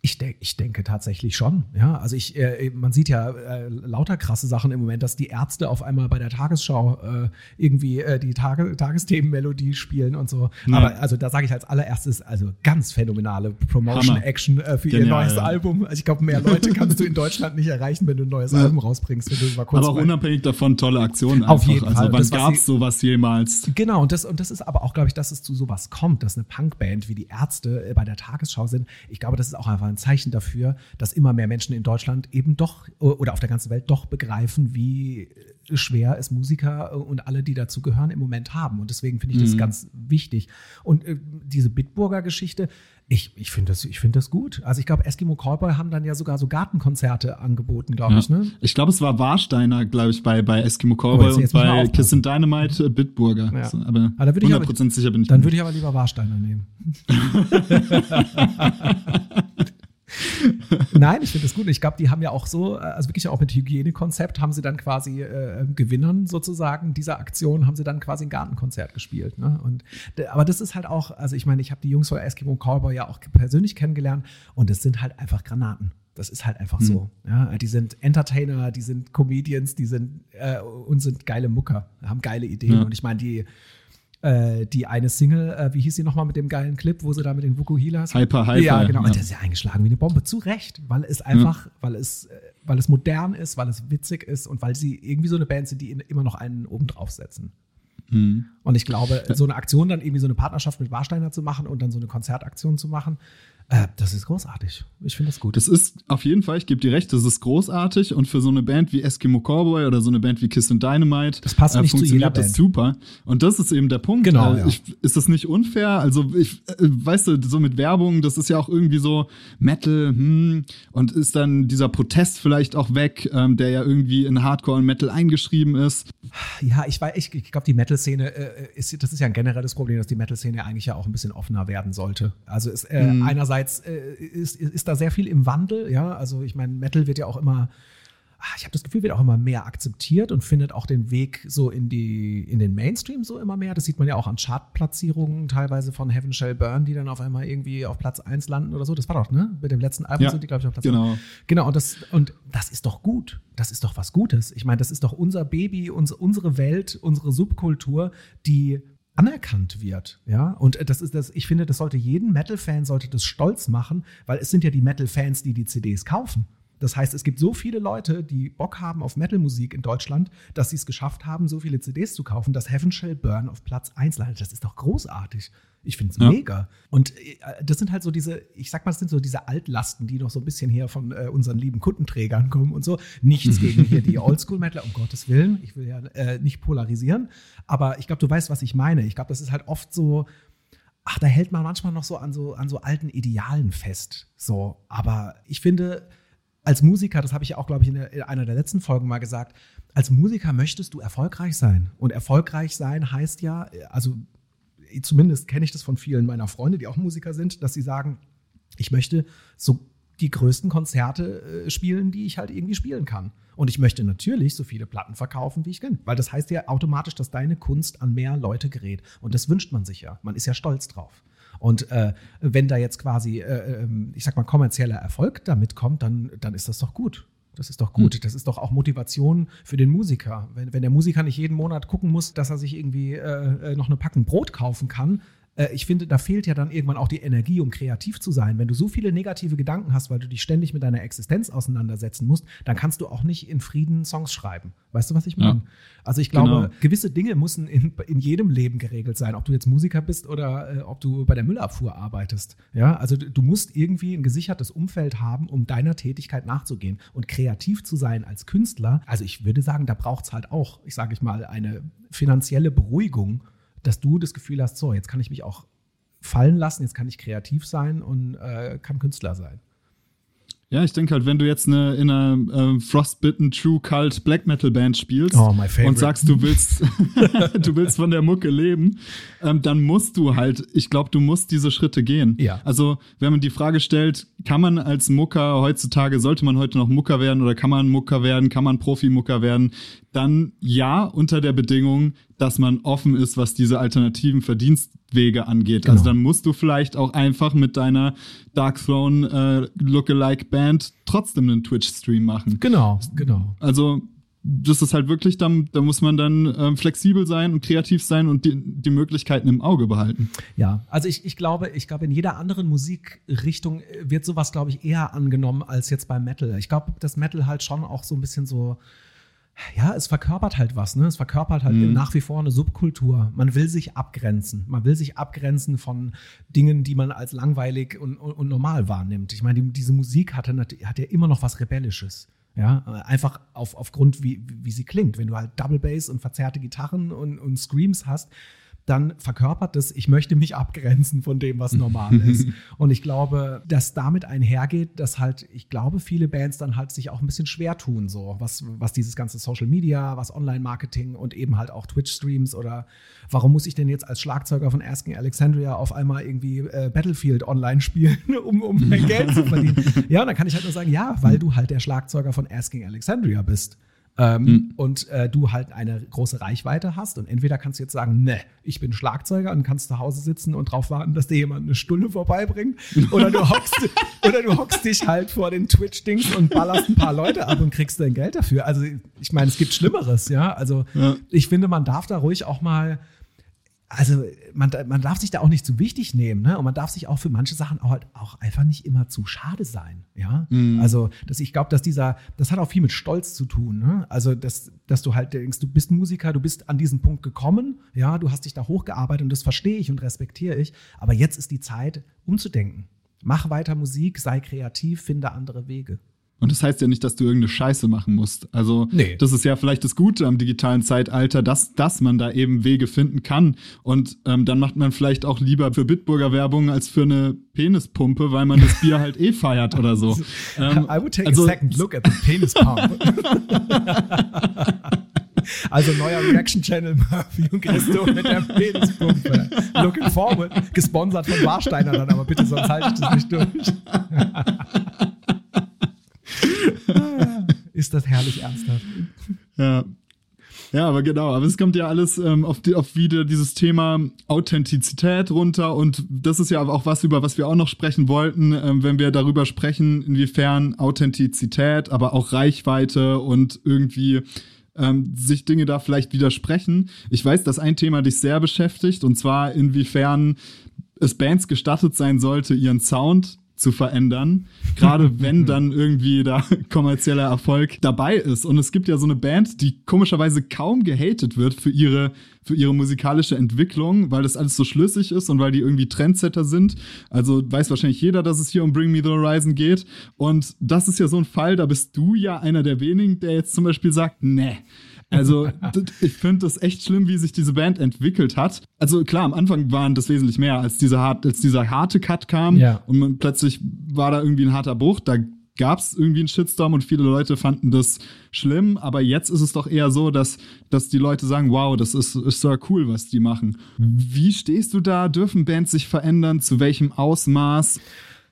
Ich, de ich denke tatsächlich schon. Ja, also ich, äh, man sieht ja äh, lauter krasse Sachen im Moment, dass die Ärzte auf einmal bei der Tagesschau äh, irgendwie äh, die Tage Tagesthemenmelodie spielen und so. Ja. Aber also da sage ich als allererstes, also ganz phänomenale Promotion-Action äh, für Genial, ihr neues ja. Album. Also ich glaube, mehr Leute kannst du in Deutschland nicht erreichen, wenn du ein neues ja. Album rausbringst. Aber auch unabhängig davon tolle Aktionen. Auf einfach. jeden also, Fall. Also wann gab es sowas jemals? Genau, und das, und das ist aber auch, glaube ich, dass es zu sowas kommt, dass eine Punkband wie die Ärzte äh, bei der Tagesschau sind. Ich glaube, das ist auch einfach ein Zeichen dafür, dass immer mehr Menschen in Deutschland eben doch oder auf der ganzen Welt doch begreifen, wie schwer es Musiker und alle, die dazu gehören, im Moment haben. Und deswegen finde ich das mhm. ganz wichtig. Und äh, diese Bitburger Geschichte, ich, ich finde das, find das gut. Also ich glaube, Eskimo Callboy haben dann ja sogar so Gartenkonzerte angeboten, glaube ja. ich. Ne? Ich glaube, es war Warsteiner, glaube ich, bei, bei Eskimo Callboy oh, und bei Kiss and Dynamite äh, Bitburger. Ja. So, aber, aber 100% aber, sicher bin ich. Dann würde ich aber lieber Warsteiner nehmen. Nein, ich finde das gut. Ich glaube, die haben ja auch so, äh, also wirklich auch mit Hygienekonzept, haben sie dann quasi äh, Gewinnern sozusagen dieser Aktion, haben sie dann quasi ein Gartenkonzert gespielt. Ne? Und, aber das ist halt auch, also ich meine, ich habe die Jungs von Eskimo Cowboy ja auch persönlich kennengelernt und es sind halt einfach Granaten. Das ist halt einfach mhm. so. Ja, die sind Entertainer, die sind Comedians, die sind äh, und sind geile Mucker, haben geile Ideen. Ja. Und ich meine, die äh, die eine Single, äh, wie hieß sie nochmal mit dem geilen Clip, wo sie da mit den Vukuhilas? Hyper, hyper. Ja, genau. Und das ist ja eingeschlagen wie eine Bombe. Zu Recht, weil es einfach, weil es, äh, weil es modern ist, weil es witzig ist und weil sie irgendwie so eine Band sind, die immer noch einen oben draufsetzen. Mhm. Und ich glaube, so eine Aktion dann irgendwie so eine Partnerschaft mit Warsteiner zu machen und dann so eine Konzertaktion zu machen, äh, das ist großartig. Ich finde das gut. Das ist auf jeden Fall, ich gebe dir recht, das ist großartig und für so eine Band wie Eskimo Cowboy oder so eine Band wie Kiss and Dynamite Das passt nicht zu funktioniert jeder das Band. super. Und das ist eben der Punkt. Genau, Äh, ja. ich, ist das nicht unfair? Also ich, äh, weißt du, so mit Werbung, das ist ja auch irgendwie so Metal, hm, und ist dann dieser Protest vielleicht auch weg, ähm, der ja irgendwie in Hardcore und Metal eingeschrieben ist. Ja, ich weiß, ich, ich glaube, die Metal-Szene äh, ist, das ist ja ein generelles Problem, dass die Metal-Szene eigentlich ja auch ein bisschen offener werden sollte. Also ist, äh, Mhm. einerseits äh, ist, ist da sehr viel im Wandel, ja. Also ich meine, Metal wird ja auch immer, ah, ich habe das Gefühl, wird auch immer mehr akzeptiert und findet auch den Weg so in die, in den Mainstream so immer mehr. Das sieht man ja auch an Chartplatzierungen teilweise von Heaven Shall Burn, die dann auf einmal irgendwie auf Platz 1 landen oder so. Das war doch, ne? Mit dem letzten Album Ja, sind die, glaube ich, auf Platz genau. Genau, und das, und das ist doch gut. Das ist doch was Gutes. Ich meine, das ist doch unser Baby, uns, unsere Welt, unsere Subkultur, die anerkannt wird, ja. Und das ist das, ich finde, das sollte jeden Metal-Fan sollte das stolz machen, weil es sind ja die Metal-Fans, die die CDs kaufen. Das heißt, es gibt so viele Leute, die Bock haben auf Metal-Musik in Deutschland, dass sie es geschafft haben, so viele CDs zu kaufen, dass Heaven Shall Burn auf Platz 1 landet. Das ist doch großartig. Ich finde es Ja. mega. Und äh, das sind halt so diese, ich sag mal, das sind so diese Altlasten, die noch so ein bisschen hier von äh, unseren lieben Kundenträgern kommen und so. Nichts gegen hier die Oldschool-Metaler, um Gottes Willen. Ich will ja äh, nicht polarisieren. Aber ich glaube, du weißt, was ich meine. Ich glaube, das ist halt oft so, ach, da hält man manchmal noch so an so, an so alten Idealen fest. So, aber ich finde, als Musiker, das habe ich ja auch, glaube ich, in, der, in einer der letzten Folgen mal gesagt, als Musiker möchtest du erfolgreich sein. Und erfolgreich sein heißt ja, äh, also zumindest kenne ich das von vielen meiner Freunde, die auch Musiker sind, dass sie sagen, ich möchte so die größten Konzerte äh, spielen, die ich halt irgendwie spielen kann. Und ich möchte natürlich so viele Platten verkaufen, wie ich kann. Weil das heißt ja automatisch, dass deine Kunst an mehr Leute gerät. Und das wünscht man sich ja. Man ist ja stolz drauf. Und äh, wenn da jetzt quasi, äh, ähm, ich sag mal, kommerzieller Erfolg damit kommt, dann, dann ist das doch gut. Das ist doch gut. Das ist doch auch Motivation für den Musiker. Wenn, wenn der Musiker nicht jeden Monat gucken muss, dass er sich irgendwie äh, äh, noch eine Packung Brot kaufen kann, äh, ich finde, da fehlt ja dann irgendwann auch die Energie, um kreativ zu sein. Wenn du so viele negative Gedanken hast, weil du dich ständig mit deiner Existenz auseinandersetzen musst, dann kannst du auch nicht in Frieden Songs schreiben. Weißt du, was ich meine? Ja. Also ich glaube, Genau. gewisse Dinge müssen in, in jedem Leben geregelt sein, ob du jetzt Musiker bist oder äh, ob du bei der Müllabfuhr arbeitest. Ja, also du, du musst irgendwie ein gesichertes Umfeld haben, um deiner Tätigkeit nachzugehen und kreativ zu sein als Künstler. Also ich würde sagen, da braucht es halt auch, ich sage ich mal, eine finanzielle Beruhigung, dass du das Gefühl hast, so, jetzt kann ich mich auch fallen lassen, jetzt kann ich kreativ sein und äh, kann Künstler sein. Ja, ich denke halt, wenn du jetzt eine, in einer ähm, Frostbitten True Cult Black Metal Band spielst Oh, und sagst, du willst, du willst von der Mucke leben, ähm, dann musst du halt, ich glaube, du musst diese Schritte gehen. Ja. Also, wenn man die Frage stellt, kann man als Mucker heutzutage, sollte man heute noch Mucker werden oder kann man Mucker werden, kann man Profimucker werden, dann ja, unter der Bedingung, dass man offen ist, was diese alternativen Verdienstwege angeht. Genau. Also dann musst du vielleicht auch einfach mit deiner Dark Throne äh, Lookalike Band trotzdem einen Twitch-Stream machen. Genau, genau. Also das ist halt wirklich, da, da muss man dann ähm, flexibel sein und kreativ sein und die, die Möglichkeiten im Auge behalten. Ja, also ich, ich glaube, ich glaube, in jeder anderen Musikrichtung wird sowas, glaube ich, eher angenommen als jetzt beim Metal. Ich glaube, dass Metal halt schon auch so ein bisschen so, ja, es verkörpert halt was, ne? Es verkörpert halt Mhm. nach wie vor eine Subkultur. Man will sich abgrenzen. Man will sich abgrenzen von Dingen, die man als langweilig und, und, und normal wahrnimmt. Ich meine, die, diese Musik hatte, hat ja immer noch was Rebellisches. Ja, einfach auf, aufgrund, wie, wie sie klingt. Wenn du halt Double Bass und verzerrte Gitarren und, und Screams hast, dann verkörpert das, ich möchte mich abgrenzen von dem, was normal ist. Und ich glaube, dass damit einhergeht, dass halt, ich glaube, viele Bands dann halt sich auch ein bisschen schwer tun, so, was, was dieses ganze Social Media, was Online-Marketing und eben halt auch Twitch-Streams oder warum muss ich denn jetzt als Schlagzeuger von Asking Alexandria auf einmal irgendwie äh, Battlefield online spielen, um, um mein Geld zu verdienen? Ja, und dann kann ich halt nur sagen, ja, weil du halt der Schlagzeuger von Asking Alexandria bist. Ähm, Und äh, du halt eine große Reichweite hast und entweder kannst du jetzt sagen, ne, ich bin Schlagzeuger und kannst zu Hause sitzen und drauf warten, dass dir jemand eine Stunde vorbeibringt oder du hockst, oder du hockst dich halt vor den Twitch-Dings und ballerst ein paar Leute ab und kriegst dein Geld dafür. Also ich meine, es gibt Schlimmeres, ja. Also Ja. ich finde, man darf da ruhig auch mal also man, man darf sich da auch nicht zu wichtig nehmen, ne? Und man darf sich auch für manche Sachen auch, halt auch einfach nicht immer zu schade sein, ja. Mhm. Also, dass ich glaube, dass dieser, das hat auch viel mit Stolz zu tun, ne? Also, dass, dass du halt denkst, du bist Musiker, du bist an diesen Punkt gekommen, ja, du hast dich da hochgearbeitet und das verstehe ich und respektiere ich. Aber jetzt ist die Zeit, umzudenken. Mach weiter Musik, sei kreativ, finde andere Wege. Und das heißt ja nicht, dass du irgendeine Scheiße machen musst. Also Nee. das ist ja vielleicht das Gute am digitalen Zeitalter, dass, dass man da eben Wege finden kann. Und ähm, dann macht man vielleicht auch lieber für Bitburger Werbung als für eine Penispumpe, weil man das Bier halt eh feiert oder so. Ähm, I would take also- a second look at the penis pump. also neuer Reaction Channel Murphy und Christo mit der Penispumpe. Looking forward. Gesponsert von Warsteiner dann, aber bitte, sonst halte ich das nicht durch. Ist das herrlich ernsthaft. Ja. Ja, aber genau, aber es kommt ja alles ähm, auf, die, auf wieder dieses Thema Authentizität runter und das ist ja auch was, über was wir auch noch sprechen wollten, ähm, wenn wir darüber sprechen, inwiefern Authentizität, aber auch Reichweite und irgendwie ähm, sich Dinge da vielleicht widersprechen. Ich weiß, dass ein Thema dich sehr beschäftigt und zwar inwiefern es Bands gestattet sein sollte, ihren Sound zu verändern, gerade wenn dann irgendwie da kommerzieller Erfolg dabei ist. Und es gibt ja so eine Band, die komischerweise kaum gehatet wird für ihre, für ihre musikalische Entwicklung, weil das alles so schlüssig ist und weil die irgendwie Trendsetter sind. Also weiß wahrscheinlich jeder, dass es hier um Bring Me the Horizon geht. Und das ist ja so ein Fall, da bist du ja einer der wenigen, der jetzt zum Beispiel sagt, nee. Also, ich finde das echt schlimm, wie sich diese Band entwickelt hat. Also klar, am Anfang waren das wesentlich mehr, als dieser, hart, als dieser harte Cut kam Ja. und man, plötzlich war da irgendwie ein harter Bruch. Da gab es irgendwie einen Shitstorm und viele Leute fanden das schlimm. Aber jetzt ist es doch eher so, dass, dass die Leute sagen, wow, das ist, ist so cool, was die machen. Wie stehst du da? Dürfen Bands sich verändern? Zu welchem Ausmaß?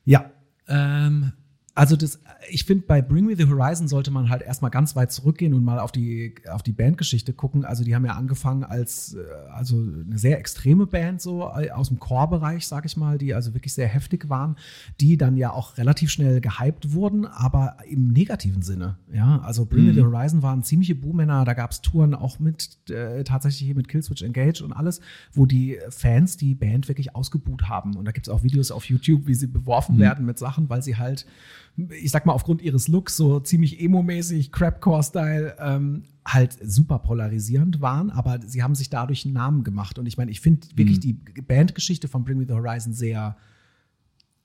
Ja, ähm, also das, ich finde, bei Bring Me the Horizon sollte man halt erstmal ganz weit zurückgehen und mal auf die, auf die Bandgeschichte gucken. Also die haben ja angefangen als äh, also eine sehr extreme Band, so äh, aus dem Core-Bereich, sag ich mal, die also wirklich sehr heftig waren, die dann ja auch relativ schnell gehypt wurden, aber im negativen Sinne. Ja, also Bring Me the Horizon waren ziemliche Buhmänner, da gab es Touren auch mit äh, tatsächlich hier mit Killswitch Engage und alles, wo die Fans die Band wirklich ausgebuht haben. Und da gibt es auch Videos auf YouTube, wie sie beworfen werden mit Sachen, weil sie halt, ich sag mal, aufgrund ihres Looks so ziemlich emo-mäßig, Crapcore-Style, ähm, halt super polarisierend waren, aber sie haben sich dadurch einen Namen gemacht. Und ich meine, ich finde wirklich die Bandgeschichte von Bring Me the Horizon sehr,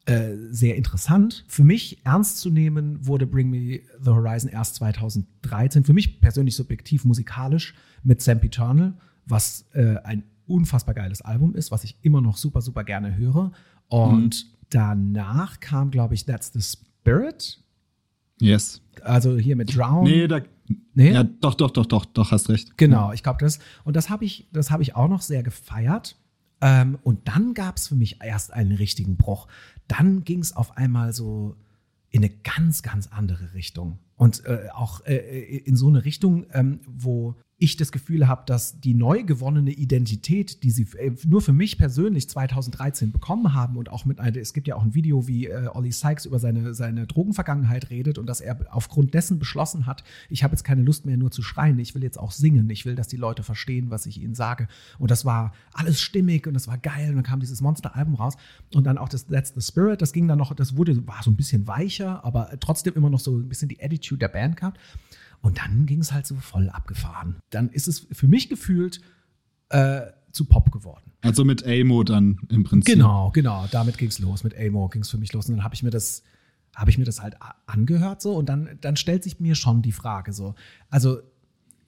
äh, sehr interessant. Für mich ernst zu nehmen wurde Bring Me the Horizon erst 2013. Für mich persönlich subjektiv musikalisch mit Sempiternal, was äh, ein unfassbar geiles Album ist, was ich immer noch super, super gerne höre. Und danach kam, glaube ich, That's the Spirit. Yes. Also hier mit Drown. Nee, da. Nee? Ja, doch, doch, doch, doch, doch, hast recht. Genau, ich glaube das. Und das habe ich, das habe ich auch noch sehr gefeiert. Ähm, und dann gab es für mich erst einen richtigen Bruch. Dann ging es auf einmal so in eine ganz, ganz andere Richtung. Und äh, auch äh, in so eine Richtung, ähm, wo ich das Gefühl habe, dass die neu gewonnene Identität, die sie äh, nur für mich persönlich 2013 bekommen haben und auch mit einer, es gibt ja auch ein Video, wie äh, Ollie Sykes über seine, seine Drogenvergangenheit redet und dass er aufgrund dessen beschlossen hat, ich habe jetzt keine Lust mehr nur zu schreien, ich will jetzt auch singen, ich will, dass die Leute verstehen, was ich ihnen sage. Und das war alles stimmig und das war geil und dann kam dieses Monster-Album raus und dann auch das That's the Spirit, das ging dann noch, das wurde, war so ein bisschen weicher, aber trotzdem immer noch so ein bisschen die Attitude der Band gehabt. Und dann ging es halt so voll abgefahren. Dann ist es für mich gefühlt äh, zu Pop geworden. Also mit Amo dann im Prinzip. Genau, genau. Damit ging es los. Mit Amo ging es für mich los. Und dann habe ich mir das, habe ich mir das halt angehört so. Und dann, dann stellt sich mir schon die Frage so. Also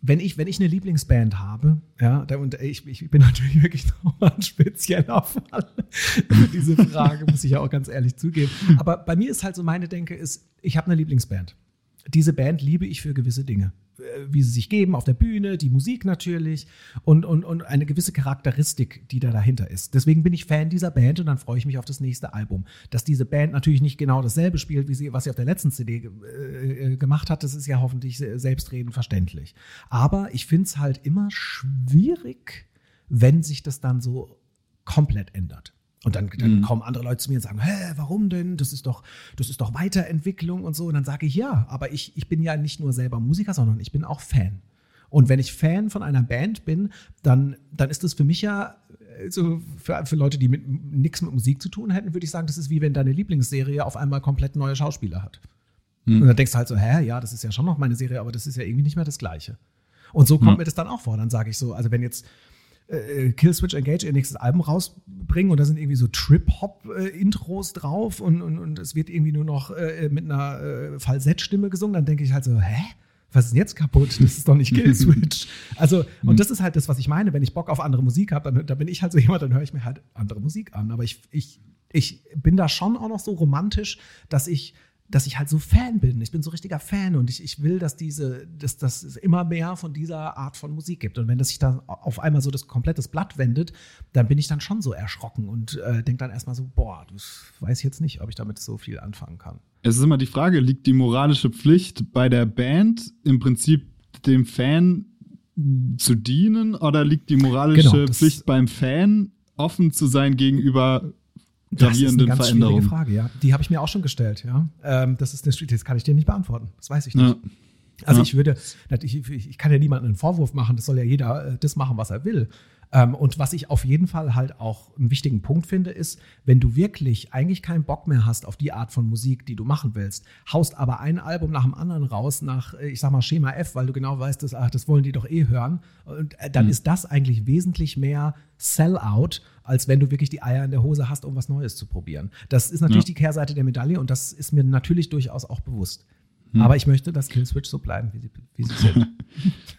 wenn ich, wenn ich eine Lieblingsband habe, ja, und ich, ich bin natürlich wirklich nochmal ein spezieller Fall für diese Frage, muss ich ja auch ganz ehrlich zugeben. Aber bei mir ist halt so meine Denke ist, ich habe eine Lieblingsband. Diese Band liebe ich für gewisse Dinge. Äh, Wie sie sich geben auf der Bühne, die Musik natürlich und, und, und eine gewisse Charakteristik, die da dahinter ist. Deswegen bin ich Fan dieser Band und dann freue ich mich auf das nächste Album. Dass diese Band natürlich nicht genau dasselbe spielt, wie sie, was sie auf der letzten CD ge- äh, gemacht hat, das ist ja hoffentlich se- selbstredend verständlich. Aber ich finde es halt immer schwierig, wenn sich das dann so komplett ändert. Und dann, dann kommen andere Leute zu mir und sagen, hä, warum denn? Das ist doch, das ist doch Weiterentwicklung und so. Und dann sage ich, ja, aber ich, ich bin ja nicht nur selber Musiker, sondern ich bin auch Fan. Und wenn ich Fan von einer Band bin, dann, dann ist das für mich ja so für, für Leute, die mit nichts mit Musik zu tun hätten, würde ich sagen, das ist wie wenn deine Lieblingsserie auf einmal komplett neue Schauspieler hat. Hm. Und dann denkst du halt so, hä, ja, das ist ja schon noch meine Serie, aber das ist ja irgendwie nicht mehr das Gleiche. Und so kommt Ja. mir das dann auch vor. Dann sage ich so, also wenn jetzt äh, Killswitch Engage ihr nächstes Album rausbringen und da sind irgendwie so Trip-Hop-Intros drauf und, und, und es wird irgendwie nur noch äh, mit einer äh, Falsettstimme gesungen, dann denke ich halt so, hä? Was ist denn jetzt kaputt? Das ist doch nicht Killswitch. Also, und das ist halt das, was ich meine. Wenn ich Bock auf andere Musik habe, dann, dann bin ich halt so jemand, dann höre ich mir halt andere Musik an. Aber ich, ich, ich bin da schon auch noch so romantisch, dass ich dass ich halt so Fan bin. Ich bin so richtiger Fan und ich, ich will, dass diese, dass, dass es immer mehr von dieser Art von Musik gibt. Und wenn das sich dann auf einmal so das komplettes Blatt wendet, dann bin ich dann schon so erschrocken und äh, denke dann erstmal so, boah, das weiß ich jetzt nicht, ob ich damit so viel anfangen kann. Es ist immer die Frage, liegt die moralische Pflicht bei der Band im Prinzip dem Fan zu dienen oder liegt die moralische Genau, Pflicht beim Fan offen zu sein gegenüber Das ist gravierenden eine ganz schwierige Veränderungen? Frage, ja. Die habe ich mir auch schon gestellt, ja. Ähm, das ist eine, das kann ich dir nicht beantworten. Das weiß ich nicht. Ja. Also Ja. ich würde, ich, ich ich kann ja niemandem einen Vorwurf machen, das soll ja jeder äh, das machen, was er will. Ähm, und was ich auf jeden Fall halt auch einen wichtigen Punkt finde, ist, wenn du wirklich eigentlich keinen Bock mehr hast auf die Art von Musik, die du machen willst, haust aber ein Album nach dem anderen raus, nach, äh, ich sag mal, Schema F, weil du genau weißt, dass, ach, das wollen die doch eh hören. Und äh, dann ist das eigentlich wesentlich mehr Sellout, als wenn du wirklich die Eier in der Hose hast, um was Neues zu probieren. Das ist natürlich Ja. die Kehrseite der Medaille und das ist mir natürlich durchaus auch bewusst. Aber ich möchte, dass Killswitch so bleiben, wie sie, wie sie sind.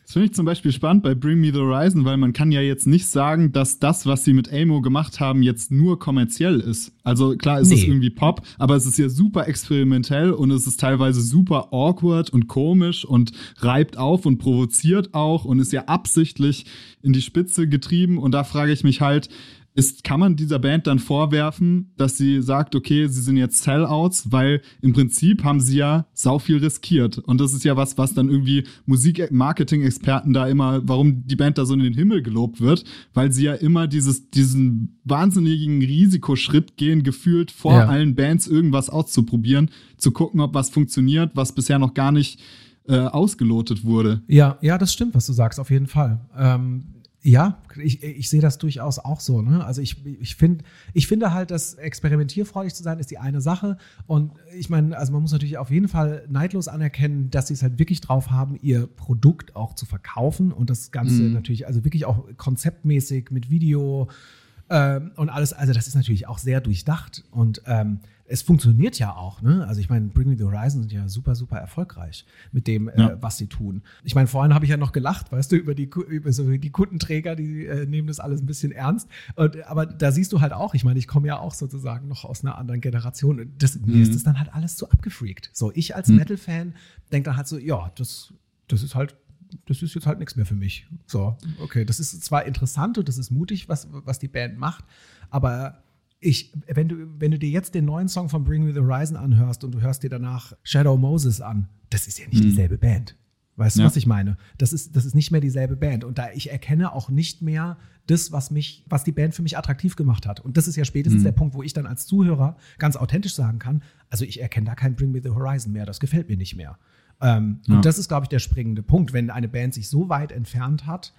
Das finde ich zum Beispiel spannend bei Bring Me the Horizon, weil man kann ja jetzt nicht sagen, dass das, was sie mit Amo gemacht haben, jetzt nur kommerziell ist. Also klar ist es Nee. irgendwie Pop, aber es ist ja super experimentell und es ist teilweise super awkward und komisch und reibt auf und provoziert auch und ist ja absichtlich in die Spitze getrieben. Und da frage ich mich halt, ist, kann man dieser Band dann vorwerfen, dass sie sagt, okay, sie sind jetzt Sellouts, weil im Prinzip haben sie ja sau viel riskiert. Und das ist ja was, was dann irgendwie Musik-Marketing-Experten da immer, warum die Band da so in den Himmel gelobt wird, weil sie ja immer dieses, diesen wahnsinnigen Risikoschritt gehen, gefühlt vor Ja. allen Bands irgendwas auszuprobieren, zu gucken, ob was funktioniert, was bisher noch gar nicht äh, ausgelotet wurde. Ja, ja, das stimmt, was du sagst, auf jeden Fall. Ähm, ja, ich, ich sehe das durchaus auch so. Ne? Also ich, ich, find, ich finde halt, dass experimentierfreudig zu sein, ist die eine Sache. Und ich meine, also man muss natürlich auf jeden Fall neidlos anerkennen, dass sie es halt wirklich drauf haben, ihr Produkt auch zu verkaufen und das Ganze Mhm. natürlich, also wirklich auch konzeptmäßig mit Video ähm, und alles, also das ist natürlich auch sehr durchdacht und ähm, es funktioniert ja auch, ne? Also ich meine, Bring Me the Horizon sind ja super, super erfolgreich mit dem, Ja. äh, was sie tun. Ich meine, vorhin habe ich ja noch gelacht, weißt du, über die, über so die Kundenträger, die äh, nehmen das alles ein bisschen ernst. Und, aber da siehst du halt auch, ich meine, ich komme ja auch sozusagen noch aus einer anderen Generation. Und Das, Mir ist das dann halt alles zu abgefreakt. So, ich als Mhm. Metal-Fan denke dann halt so, ja, das, das ist halt das ist jetzt halt nichts mehr für mich. So, okay, das ist zwar interessant und das ist mutig, was, was die Band macht, aber ich, wenn du, wenn du dir jetzt den neuen Song von Bring Me the Horizon anhörst und du hörst dir danach Shadow Moses an, das ist ja nicht Mhm. dieselbe Band. Weißt du, Ja. was ich meine? Das ist, das ist nicht mehr dieselbe Band. Und da ich erkenne auch nicht mehr das, was mich, was die Band für mich attraktiv gemacht hat. Und das ist ja spätestens Mhm. der Punkt, wo ich dann als Zuhörer ganz authentisch sagen kann, also ich erkenne da kein Bring Me the Horizon mehr, das gefällt mir nicht mehr. Ähm, Ja. Und das ist, glaube ich, der springende Punkt, wenn eine Band sich so weit entfernt hat.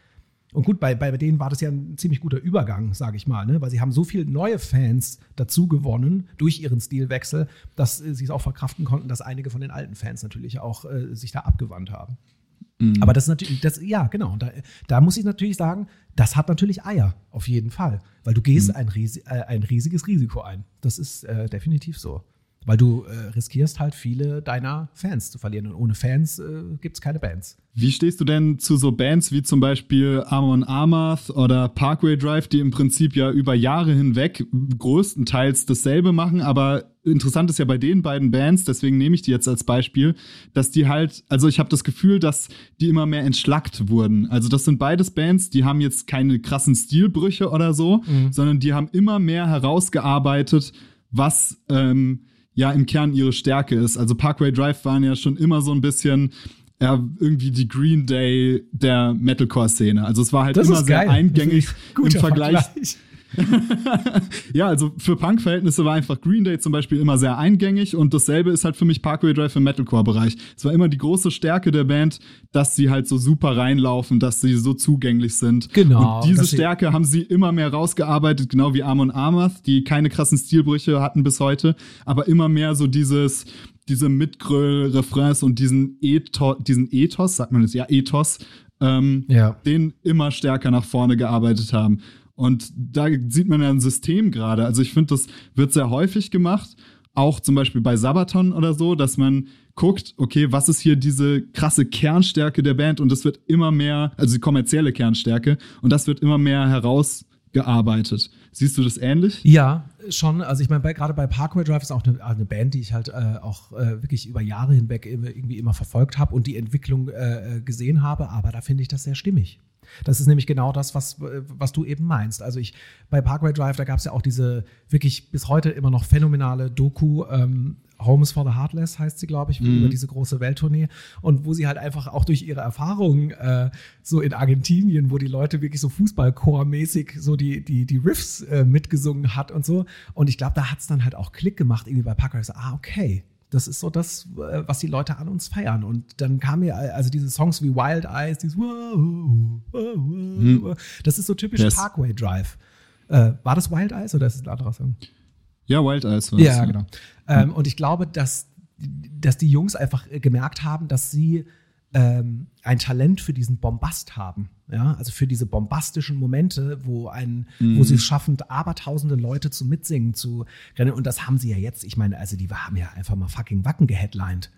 Und gut, bei, bei denen war das ja ein ziemlich guter Übergang, sage ich mal, ne? weil sie haben so viele neue Fans dazu gewonnen durch ihren Stilwechsel, dass äh, sie es auch verkraften konnten, dass einige von den alten Fans natürlich auch äh, sich da abgewandt haben. Mhm. Aber das ist natürlich, das, ja, genau. Da, da muss ich natürlich sagen, das hat natürlich Eier, auf jeden Fall. Weil du gehst Mhm. ein, riesi äh, ein riesiges Risiko ein. Das ist äh, definitiv so. Weil du äh, riskierst halt viele deiner Fans zu verlieren. Und ohne Fans äh, gibt es keine Bands. Wie stehst du denn zu so Bands wie zum Beispiel Amon Amarth oder Parkway Drive, die im Prinzip ja über Jahre hinweg größtenteils dasselbe machen, aber interessant ist ja bei den beiden Bands, deswegen nehme ich die jetzt als Beispiel, dass die halt, also ich habe das Gefühl, dass die immer mehr entschlackt wurden. Also das sind beides Bands, die haben jetzt keine krassen Stilbrüche oder so, sondern die haben immer mehr herausgearbeitet, was ähm, ja im Kern ihre Stärke ist. Also Parkway Drive waren ja schon immer so ein bisschen ja, irgendwie die Green Day der Metalcore-Szene. Also es war halt immer sehr eingängig im Guter Vergleich. ja, also für Punk-Verhältnisse war einfach Green Day zum Beispiel immer sehr eingängig und dasselbe ist halt für mich Parkway Drive im Metalcore-Bereich. Es war immer die große Stärke der Band, dass sie halt so super reinlaufen, dass sie so zugänglich sind. Genau, Und diese Stärke haben sie immer mehr rausgearbeitet, genau wie Amon Amarth, die keine krassen Stilbrüche hatten bis heute, aber immer mehr so dieses, diese Mitgröll-Refrains und diesen Ethos, diesen Ethos, sagt man das, ja, Ethos, ähm, Ja. den immer stärker nach vorne gearbeitet haben. Und da sieht man ja ein System gerade. Also ich finde, das wird sehr häufig gemacht, auch zum Beispiel bei Sabaton oder so, dass man guckt, okay, was ist hier diese krasse Kernstärke der Band und das wird immer mehr, also die kommerzielle Kernstärke und das wird immer mehr herausgearbeitet. Siehst du das ähnlich? Ja, schon. Also ich meine, gerade bei Parkway Drive ist auch eine, eine Band, die ich halt äh, auch äh, wirklich über Jahre hinweg immer, irgendwie immer verfolgt habe und die Entwicklung äh, äh, gesehen habe, aber da finde ich das sehr stimmig. Das ist nämlich genau das, was, äh, was du eben meinst. Also ich, bei Parkway Drive, da gab es ja auch diese wirklich bis heute immer noch phänomenale Doku, ähm, Homes for the Heartless heißt sie, glaube ich, über diese große Welttournee. Und wo sie halt einfach auch durch ihre Erfahrungen äh, so in Argentinien, wo die Leute wirklich so Fußballchormäßig so die, die, die Riffs äh, mitgesungen hat und so. Und ich glaube, da hat es dann halt auch Klick gemacht, irgendwie bei Parker. So, ah, okay. Das ist so das, äh, was die Leute an uns feiern. Und dann kam mir also diese Songs wie Wild Eyes, dieses wow, wow, wow, das ist so typisch Yes. Parkway Drive. Äh, war das Wild Eyes oder ist es ein anderer Song? Ja, Wild Eyes war Ja, genau. Ähm, und ich glaube, dass, dass die Jungs einfach äh, gemerkt haben, dass sie ähm, ein Talent für diesen Bombast haben. Ja, also für diese bombastischen Momente, wo ein, wo sie es schaffen, abertausende Leute zu mitsingen zu rennen. Und das haben sie ja jetzt. Ich meine, also die haben ja einfach mal fucking Wacken geheadlined.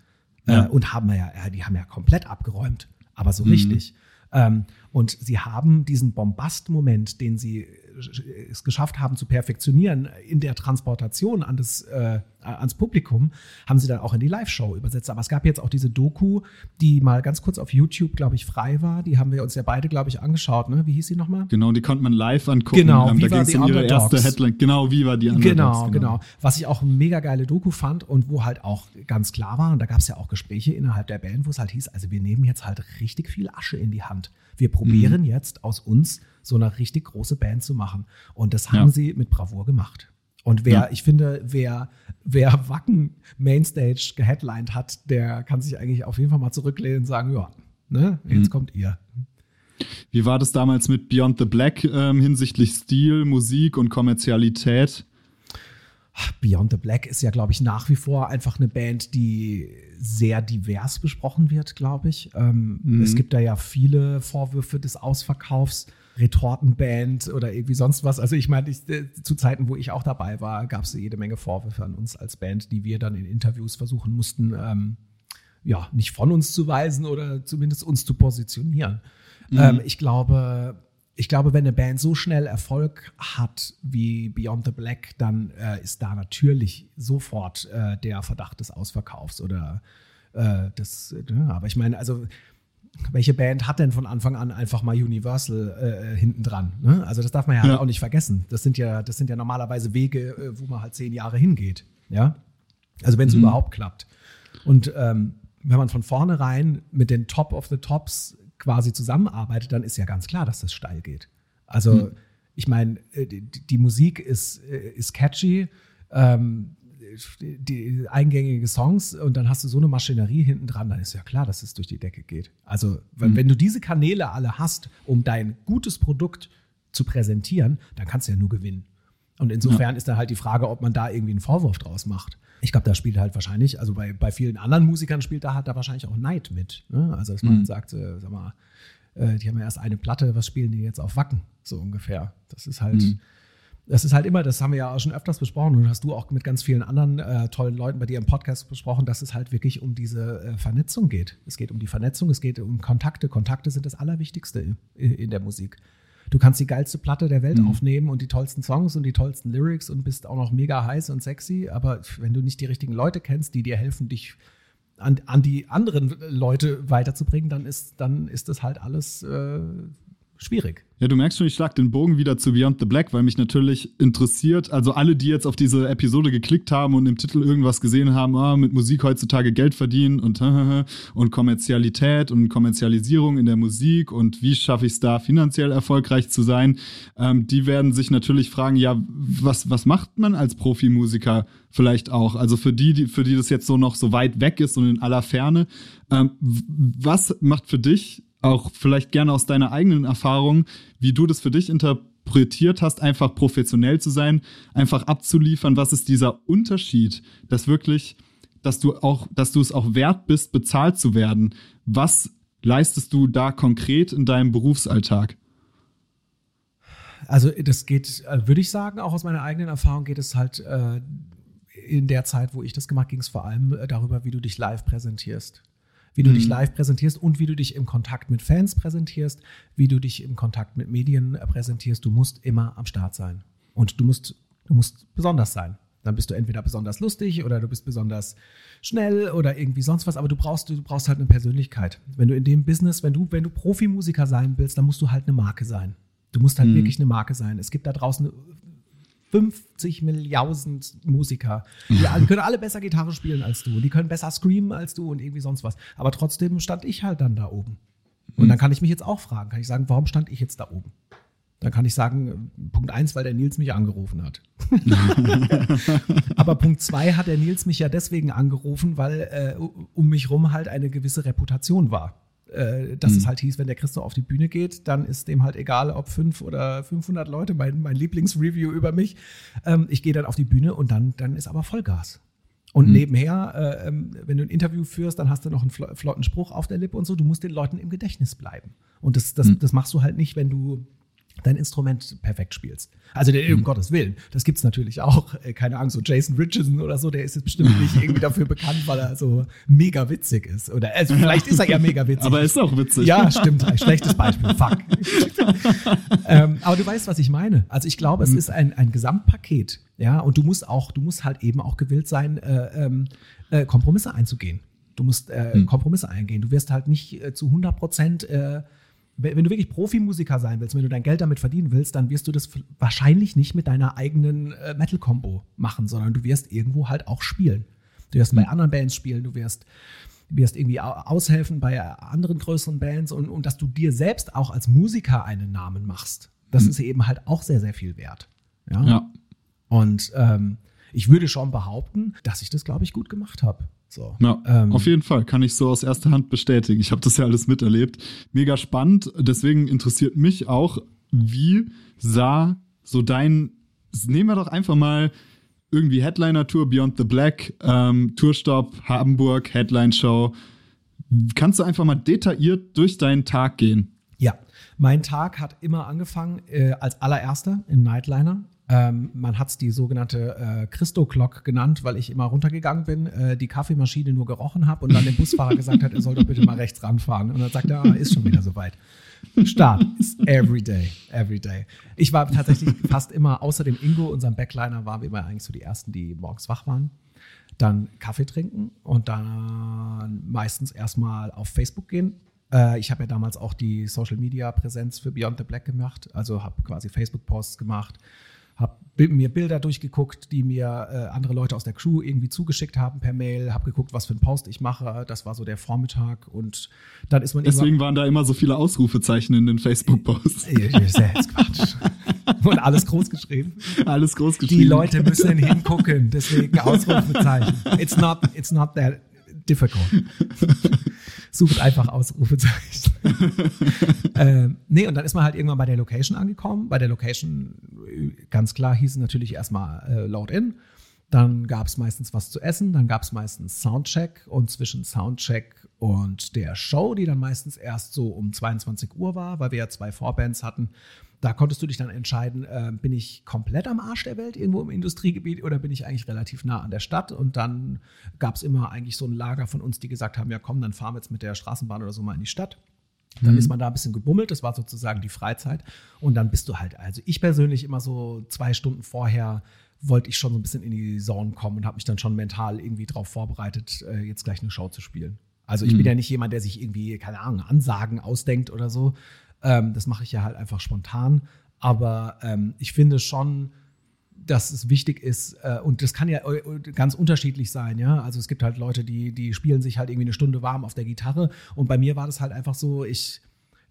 Ja. Äh, und haben ja, ja, die haben ja komplett abgeräumt. Aber so richtig. Ähm, und sie haben diesen Bombast-Moment, den sie äh, es geschafft haben zu perfektionieren in der Transportation an das, äh, ans Publikum, haben sie dann auch in die Live-Show übersetzt. Aber es gab jetzt auch diese Doku, die mal ganz kurz auf YouTube, glaube ich, frei war. Die haben wir uns ja beide, glaube ich, angeschaut. Ne? Wie hieß sie nochmal? Genau, die konnte man live angucken. Genau, ähm, da Viva ging es the um ihre erste Headline. Genau, wie war die Underdogs. Genau, genau. Was ich auch eine mega geile Doku fand und wo halt auch ganz klar war, und da gab es ja auch Gespräche innerhalb der Band, wo es halt hieß, also wir nehmen jetzt halt richtig viel Asche in die Hand. Wir probieren jetzt aus uns so eine richtig große Band zu machen. Und das haben Ja. sie mit Bravour gemacht. Und wer, Ja. ich finde, wer, wer Wacken Mainstage geheadlined hat, der kann sich eigentlich auf jeden Fall mal zurücklehnen und sagen, ja, ne, jetzt kommt ihr. Wie war das damals mit Beyond the Black ähm, hinsichtlich Stil, Musik und Kommerzialität? Beyond the Black ist ja, glaube ich, nach wie vor einfach eine Band, die sehr divers besprochen wird, glaube ich. Ähm, Es gibt da ja viele Vorwürfe des Ausverkaufs, Retortenband oder irgendwie sonst was. Also ich meine, äh, zu Zeiten, wo ich auch dabei war, gab es jede Menge Vorwürfe an uns als Band, die wir dann in Interviews versuchen mussten, ähm, ja, nicht von uns zu weisen oder zumindest uns zu positionieren. Ähm, ich glaube, ich glaube, wenn eine Band so schnell Erfolg hat wie Beyond the Black, dann äh, ist da natürlich sofort äh, der Verdacht des Ausverkaufs oder äh, das. Ne? Aber ich meine, also welche Band hat denn von Anfang an einfach mal Universal äh, hinten dran? Ne? Also das darf man ja, Ja. Auch nicht vergessen. Das sind ja, das sind ja normalerweise Wege, äh, wo man halt zehn Jahre hingeht. Ja, also wenn es überhaupt klappt. Und ähm, wenn man von vornherein mit den Top of the Tops quasi zusammenarbeitet, dann ist ja ganz klar, dass das steil geht. Also ich meine, äh, die, die Musik ist, äh, ist catchy, ähm, die, eingängige Songs und dann hast du so eine Maschinerie hinten dran, dann ist ja klar, dass es durch die Decke geht. Also wenn, wenn du diese Kanäle alle hast, um dein gutes Produkt zu präsentieren, dann kannst du ja nur gewinnen. Und insofern ist dann halt die Frage, ob man da irgendwie einen Vorwurf draus macht. Ich glaube, da spielt halt wahrscheinlich, also bei, bei vielen anderen Musikern spielt da halt da wahrscheinlich auch Neid mit. Ne? Also, dass man sagt, äh, sag mal, äh, die haben ja erst eine Platte, was spielen die jetzt auf Wacken? So ungefähr. Das ist halt, das ist halt immer, das haben wir ja auch schon öfters besprochen und hast du auch mit ganz vielen anderen äh, tollen Leuten bei dir im Podcast besprochen, dass es halt wirklich um diese äh, Vernetzung geht. Es geht um die Vernetzung, es geht um Kontakte. Kontakte sind das Allerwichtigste in, in der Musik. Du kannst die geilste Platte der Welt aufnehmen und die tollsten Songs und die tollsten Lyrics und bist auch noch mega heiß und sexy, aber wenn du nicht die richtigen Leute kennst, die dir helfen, dich an, an die anderen Leute weiterzubringen, dann ist, dann ist das halt alles, äh, schwierig. Ja, du merkst schon, ich schlag den Bogen wieder zu Beyond the Black, weil mich natürlich interessiert, also alle, die jetzt auf diese Episode geklickt haben und im Titel irgendwas gesehen haben, ah, mit Musik heutzutage Geld verdienen und und Kommerzialität und Kommerzialisierung in der Musik und wie schaffe ich es da finanziell erfolgreich zu sein, ähm, die werden sich natürlich fragen, ja, was was macht man als Profimusiker vielleicht auch? Also für die, die für die das jetzt so noch so weit weg ist und in aller Ferne, ähm, was macht für dich auch vielleicht gerne aus deiner eigenen Erfahrung, wie du das für dich interpretiert hast, einfach professionell zu sein, einfach abzuliefern, was ist dieser Unterschied, dass wirklich, dass du auch, dass du es auch wert bist, bezahlt zu werden. Was leistest du da konkret in deinem Berufsalltag? Also das geht, würde ich sagen, auch aus meiner eigenen Erfahrung geht es halt äh, in der Zeit, wo ich das gemacht, ging es vor allem äh, darüber, wie du dich live präsentierst wie du mhm. dich live präsentierst und wie du dich im Kontakt mit Fans präsentierst, wie du dich im Kontakt mit Medien präsentierst. Du musst immer am Start sein. Und du musst, du musst besonders sein. Dann bist du entweder besonders lustig oder du bist besonders schnell oder irgendwie sonst was, aber du brauchst, du brauchst halt eine Persönlichkeit. Wenn du in dem Business, wenn du, wenn du Profimusiker sein willst, dann musst du halt eine Marke sein. Du musst halt mhm. wirklich eine Marke sein. Es gibt da draußen 50 Milliarden Musiker. Die, die, können alle besser Gitarre spielen als du. Die können besser screamen als du und irgendwie sonst was. Aber trotzdem stand ich halt dann da oben. Und dann kann ich mich jetzt auch fragen, kann ich sagen, warum stand ich jetzt da oben? Dann kann ich sagen, Punkt eins, weil der Nils mich angerufen hat. Aber Punkt zwei hat der Nils mich ja deswegen angerufen, weil äh, um mich rum halt eine gewisse Reputation war äh, dass mhm. es halt hieß, wenn der Christo auf die Bühne geht, dann ist dem halt egal, ob fünf oder 500 Leute, mein, mein Lieblingsreview über mich. Ähm, ich gehe dann auf die Bühne und dann, dann ist aber Vollgas. Und mhm. nebenher, äh, ähm, wenn du ein Interview führst, dann hast du noch einen flotten Spruch auf der Lippe und so. Du musst den Leuten im Gedächtnis bleiben. Und das, das, mhm. das machst du halt nicht, wenn du dein Instrument perfekt spielst. Also der, um mhm. Gottes Willen, das gibt's natürlich auch. Äh, keine Ahnung, so Jason Richardson oder so, der ist jetzt bestimmt nicht irgendwie dafür bekannt, weil er so mega witzig ist. Oder also vielleicht ist er ja mega witzig. Aber er ist auch witzig. Ja, stimmt. Schlechtes Beispiel. Fuck. ähm, aber du weißt, was ich meine. Also ich glaube, es mhm. ist ein, ein Gesamtpaket. Ja, und du musst auch, du musst halt eben auch gewillt sein, äh, ähm, äh, Kompromisse einzugehen. Du musst äh, mhm. Kompromisse eingehen. Du wirst halt nicht äh, zu 100 Prozent äh, wenn du wirklich Profimusiker sein willst, wenn du dein Geld damit verdienen willst, dann wirst du das wahrscheinlich nicht mit deiner eigenen äh, Metal-Combo machen, sondern du wirst irgendwo halt auch spielen. Du wirst mhm. bei anderen Bands spielen, du wirst, wirst irgendwie aushelfen bei anderen größeren Bands und, und dass du dir selbst auch als Musiker einen Namen machst. Das mhm. ist eben halt auch sehr, sehr viel wert. Ja. ja. Und ähm, ich würde schon behaupten, dass ich das, glaube ich, gut gemacht habe. So. Ja, ähm, auf jeden Fall kann ich so aus erster Hand bestätigen. Ich habe das ja alles miterlebt. Mega spannend. Deswegen interessiert mich auch, wie sah so dein, nehmen wir doch einfach mal irgendwie Headliner-Tour Beyond the Black, ähm, Tourstop Hamburg, Headline-Show. Kannst du einfach mal detailliert durch deinen Tag gehen? Ja, mein Tag hat immer angefangen äh, als allererster im Nightliner. Ähm, man hat es die sogenannte äh, Christo-Clock genannt, weil ich immer runtergegangen bin, äh, die Kaffeemaschine nur gerochen habe und dann dem Busfahrer gesagt hat, er soll doch bitte mal rechts ranfahren. Und dann sagt er, ah, ist schon wieder soweit. Start ist every day, every day. Ich war tatsächlich fast immer, außer dem Ingo, unserem Backliner, waren wir immer eigentlich so die Ersten, die morgens wach waren. Dann Kaffee trinken und dann meistens erstmal auf Facebook gehen. Äh, ich habe ja damals auch die Social Media Präsenz für Beyond the Black gemacht, also habe quasi Facebook-Posts gemacht, habe mir Bilder durchgeguckt, die mir äh, andere Leute aus der Crew irgendwie zugeschickt haben per Mail, habe geguckt, was für ein Post ich mache. Das war so der Vormittag und dann ist man Deswegen waren da immer so viele Ausrufezeichen in den Facebook-Posts. Quatsch. und alles groß geschrieben. Alles groß geschrieben. Die Leute müssen hingucken, deswegen Ausrufezeichen. It's not, it's not that difficult. Sucht einfach Ausrufezeichen. äh, nee, und dann ist man halt irgendwann bei der Location angekommen. Bei der Location, ganz klar, hieß es natürlich erstmal äh, Load-In. Dann gab es meistens was zu essen, dann gab es meistens Soundcheck und zwischen Soundcheck und der Show, die dann meistens erst so um 22 Uhr war, weil wir ja zwei Vorbands hatten, da konntest du dich dann entscheiden, äh, bin ich komplett am Arsch der Welt, irgendwo im Industriegebiet, oder bin ich eigentlich relativ nah an der Stadt? Und dann gab es immer eigentlich so ein Lager von uns, die gesagt haben, ja komm, dann fahren wir jetzt mit der Straßenbahn oder so mal in die Stadt. Dann mhm. ist man da ein bisschen gebummelt, das war sozusagen die Freizeit. Und dann bist du halt, also ich persönlich immer so zwei Stunden vorher wollte ich schon so ein bisschen in die Zone kommen und habe mich dann schon mental irgendwie darauf vorbereitet, äh, jetzt gleich eine Show zu spielen. Also ich mhm. bin ja nicht jemand, der sich irgendwie, keine Ahnung, Ansagen ausdenkt oder so, Ähm, das mache ich ja halt einfach spontan. Aber ähm, ich finde schon, dass es wichtig ist, äh, und das kann ja äh, ganz unterschiedlich sein, ja. Also es gibt halt Leute, die, die spielen sich halt irgendwie eine Stunde warm auf der Gitarre. Und bei mir war das halt einfach so, ich,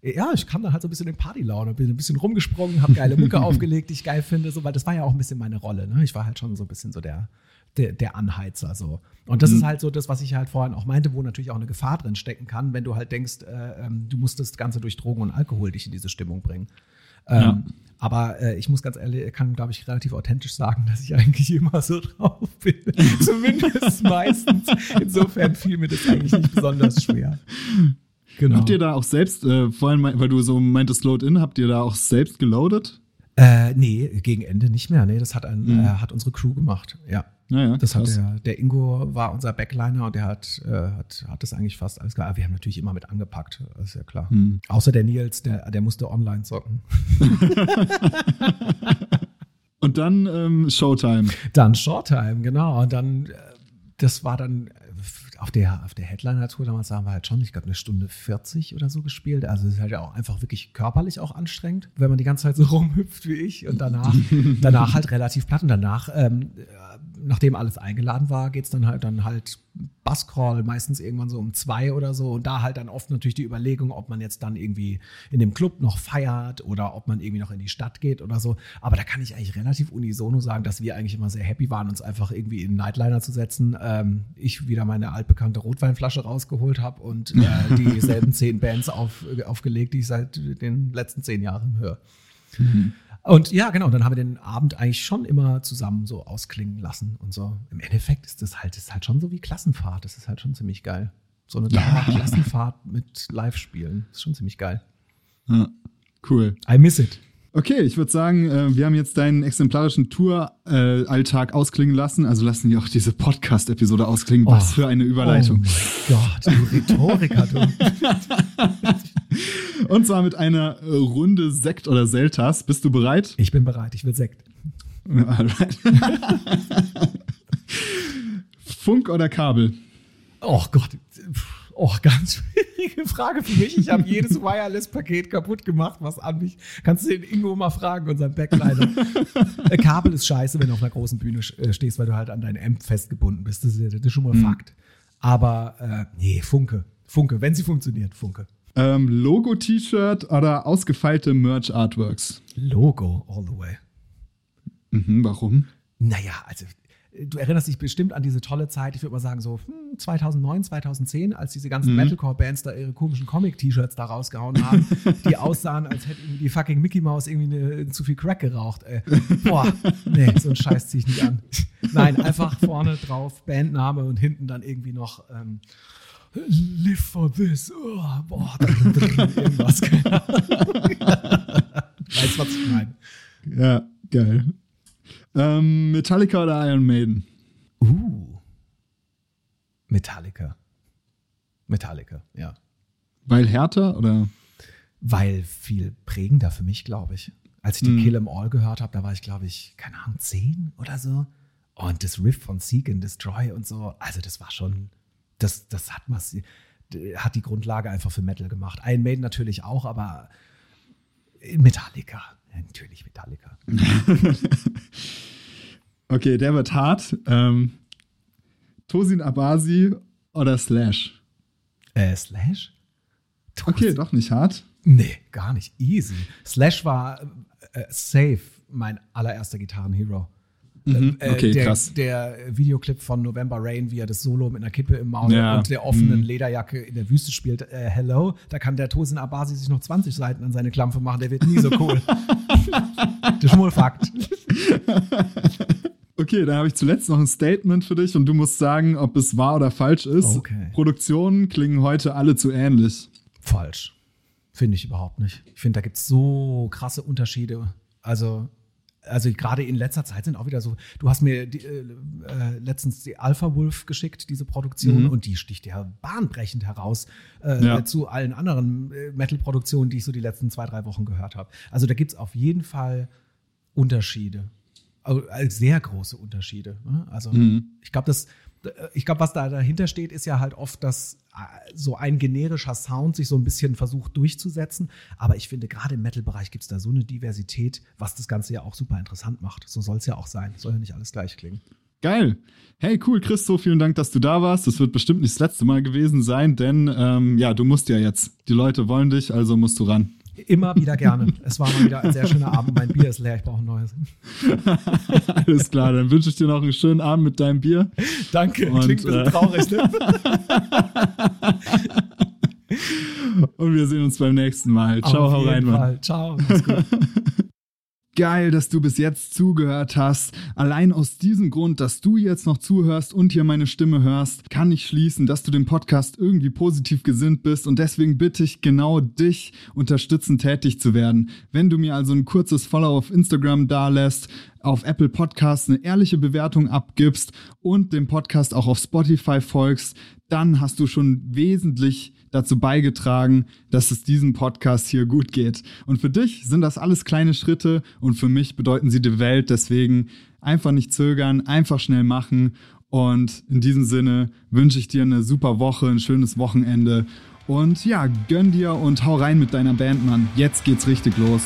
ja, ich kam dann halt so ein bisschen in Partylaune, bin ein bisschen rumgesprungen, habe geile Mucke aufgelegt, die ich geil finde, so, weil das war ja auch ein bisschen meine Rolle. Ne? Ich war halt schon so ein bisschen so der, der, der Anheizer. So. Und das mhm. ist halt so das, was ich halt vorhin auch meinte, wo natürlich auch eine Gefahr drin stecken kann, wenn du halt denkst, äh, ähm, du musst das Ganze durch Drogen und Alkohol dich in diese Stimmung bringen. Ähm, ja. Aber äh, ich muss ganz ehrlich, kann, glaube ich, relativ authentisch sagen, dass ich eigentlich immer so drauf bin. Zumindest meistens. Insofern fiel mir das eigentlich nicht besonders schwer. Genau. Habt ihr da auch selbst, äh, vorhin, weil du so meintest Load-In, habt ihr da auch selbst geloadet? Äh, nee, gegen Ende nicht mehr. Nee, das hat, ein, mhm. äh, hat unsere Crew gemacht. Ja. Naja, das hat der, der Ingo war unser Backliner und der hat, äh, hat, hat das eigentlich fast alles klar. Wir haben natürlich immer mit angepackt, das ist ja klar. Mhm. Außer der Nils, der, der musste online zocken. und dann ähm, Showtime. Dann Showtime, genau. Und dann, äh, das war dann auf der, auf der Headliner-Tour damals haben wir halt schon, ich glaube, eine Stunde 40 oder so gespielt. Also es ist halt auch einfach wirklich körperlich auch anstrengend, wenn man die ganze Zeit so rumhüpft wie ich und danach, danach halt relativ platt und danach, ähm, nachdem alles eingeladen war, geht's dann halt dann halt Buzzcrawl, meistens irgendwann so um zwei oder so. Und da halt dann oft natürlich die Überlegung, ob man jetzt dann irgendwie in dem Club noch feiert oder ob man irgendwie noch in die Stadt geht oder so. Aber da kann ich eigentlich relativ unisono sagen, dass wir eigentlich immer sehr happy waren, uns einfach irgendwie in Nightliner zu setzen. Ähm, ich wieder meine altbekannte Rotweinflasche rausgeholt habe und äh, dieselben zehn Bands auf, aufgelegt, die ich seit den letzten zehn Jahren höre. Mhm. Und ja, genau, dann haben wir den Abend eigentlich schon immer zusammen so ausklingen lassen und so. Im Endeffekt ist das halt, ist halt schon so wie Klassenfahrt. Das ist halt schon ziemlich geil. So eine Klassenfahrt mit Live-Spielen. Ist schon ziemlich geil. Ja, cool. I miss it. Okay, ich würde sagen, äh, wir haben jetzt deinen exemplarischen Tour-Alltag ausklingen lassen. Also lassen wir auch diese Podcast-Episode ausklingen. Oh, Was für eine Überleitung. Oh mein Gott, du Rhetoriker, du. Und zwar mit einer Runde Sekt oder Seltas. Bist du bereit? Ich bin bereit, ich will Sekt. Funk oder Kabel? Oh Gott. Oh, ganz schwierige Frage für mich. Ich habe jedes Wireless-Paket kaputt gemacht, was an mich. Kannst du den Ingo mal fragen, unseren Backliner. Äh, Kabel ist scheiße, wenn du auf einer großen Bühne äh, stehst, weil du halt an deinen Amp festgebunden bist. Das ist, das ist schon mal mhm. Fakt. Aber äh, nee, Funke. Funke, wenn sie funktioniert, Funke. Ähm, Logo-T-Shirt oder ausgefeilte Merch-Artworks? Logo, all the way. Mhm, warum? Naja, also du erinnerst dich bestimmt an diese tolle Zeit, ich würde mal sagen so 2009, hm, 2010, als diese ganzen mhm. Metalcore-Bands da ihre komischen Comic-T-Shirts da rausgehauen haben, die aussahen, als hätte die fucking Mickey Mouse irgendwie eine, zu viel Crack geraucht. Ey. Boah, nee, so ein Scheiß ziehe ich nicht an. Nein, einfach vorne drauf Bandname und hinten dann irgendwie noch ähm, Live for this. Oh, boah, irgendwas. weißt, was ich meine? Ja, geil. Ähm, Metallica oder Iron Maiden? Uh. Metallica. Metallica, ja. Weil härter oder? Weil viel prägender für mich, glaube ich. Als ich die hm. Kill 'em All gehört habe, da war ich, glaube ich, keine Ahnung, zehn oder so. Und das Riff von Seek and Destroy und so, also das war schon, das, das hat, hat die Grundlage einfach für Metal gemacht. Iron Maiden natürlich auch, aber Metallica. Ja, natürlich Metallica. okay, der wird hart. Ähm, Tosin Abasi oder Slash? Äh, Slash? Tosin. Okay, doch nicht hart. Nee, gar nicht. Easy. Slash war äh, safe mein allererster Gitarrenhero. Mhm. Äh, okay, der, krass. Der Videoclip von November Rain, wie er das Solo mit einer Kippe im Maul ja. und der offenen mhm. Lederjacke in der Wüste spielt, äh, Hello, da kann der Tosin Abasi sich noch 20 Seiten an seine Klampfe machen, der wird nie so cool. das ist wohl Fakt. Okay, dann habe ich zuletzt noch ein Statement für dich und du musst sagen, ob es wahr oder falsch ist. Okay. Produktionen klingen heute alle zu ähnlich. Falsch. Finde ich überhaupt nicht. Ich finde, da gibt es so krasse Unterschiede. Also also gerade in letzter Zeit sind auch wieder so, du hast mir die, äh, äh, letztens die Alpha Wolf geschickt, diese Produktion, mhm. und die sticht ja bahnbrechend heraus äh, ja. zu allen anderen äh, Metal-Produktionen, die ich so die letzten zwei, drei Wochen gehört habe. Also da gibt es auf jeden Fall Unterschiede. Also sehr große Unterschiede. Ne? Also mhm. ich glaube, das, ich glaube, was da dahinter steht, ist ja halt oft, dass äh, so ein generischer Sound sich so ein bisschen versucht durchzusetzen. Aber ich finde, gerade im Metal-Bereich gibt es da so eine Diversität, was das Ganze ja auch super interessant macht. So soll es ja auch sein. Soll ja nicht alles gleich klingen. Geil. Hey, cool, Christo, vielen Dank, dass du da warst. Das wird bestimmt nicht das letzte Mal gewesen sein, denn ähm, ja, du musst ja jetzt. Die Leute wollen dich, also musst du ran. Immer wieder gerne. Es war mal wieder ein sehr schöner Abend. Mein Bier ist leer, ich brauche ein neues. Alles klar, dann wünsche ich dir noch einen schönen Abend mit deinem Bier. Danke, Und, klingt ein bisschen äh, traurig, ne? Und wir sehen uns beim nächsten Mal. Ciao, hau rein, Mann. Ciao, mach's gut. Geil, dass du bis jetzt zugehört hast. Allein aus diesem Grund, dass du jetzt noch zuhörst und hier meine Stimme hörst, kann ich schließen, dass du dem Podcast irgendwie positiv gesinnt bist und deswegen bitte ich genau dich unterstützen, tätig zu werden. Wenn du mir also ein kurzes Follow auf Instagram dalässt, auf Apple Podcasts eine ehrliche Bewertung abgibst und dem Podcast auch auf Spotify folgst, dann hast du schon wesentlich dazu beigetragen, dass es diesem Podcast hier gut geht. Und für dich sind das alles kleine Schritte und für mich bedeuten sie die Welt. Deswegen einfach nicht zögern, einfach schnell machen. Und in diesem Sinne wünsche ich dir eine super Woche, ein schönes Wochenende. Und ja, gönn dir und hau rein mit deiner Band, Mann. Jetzt geht's richtig los.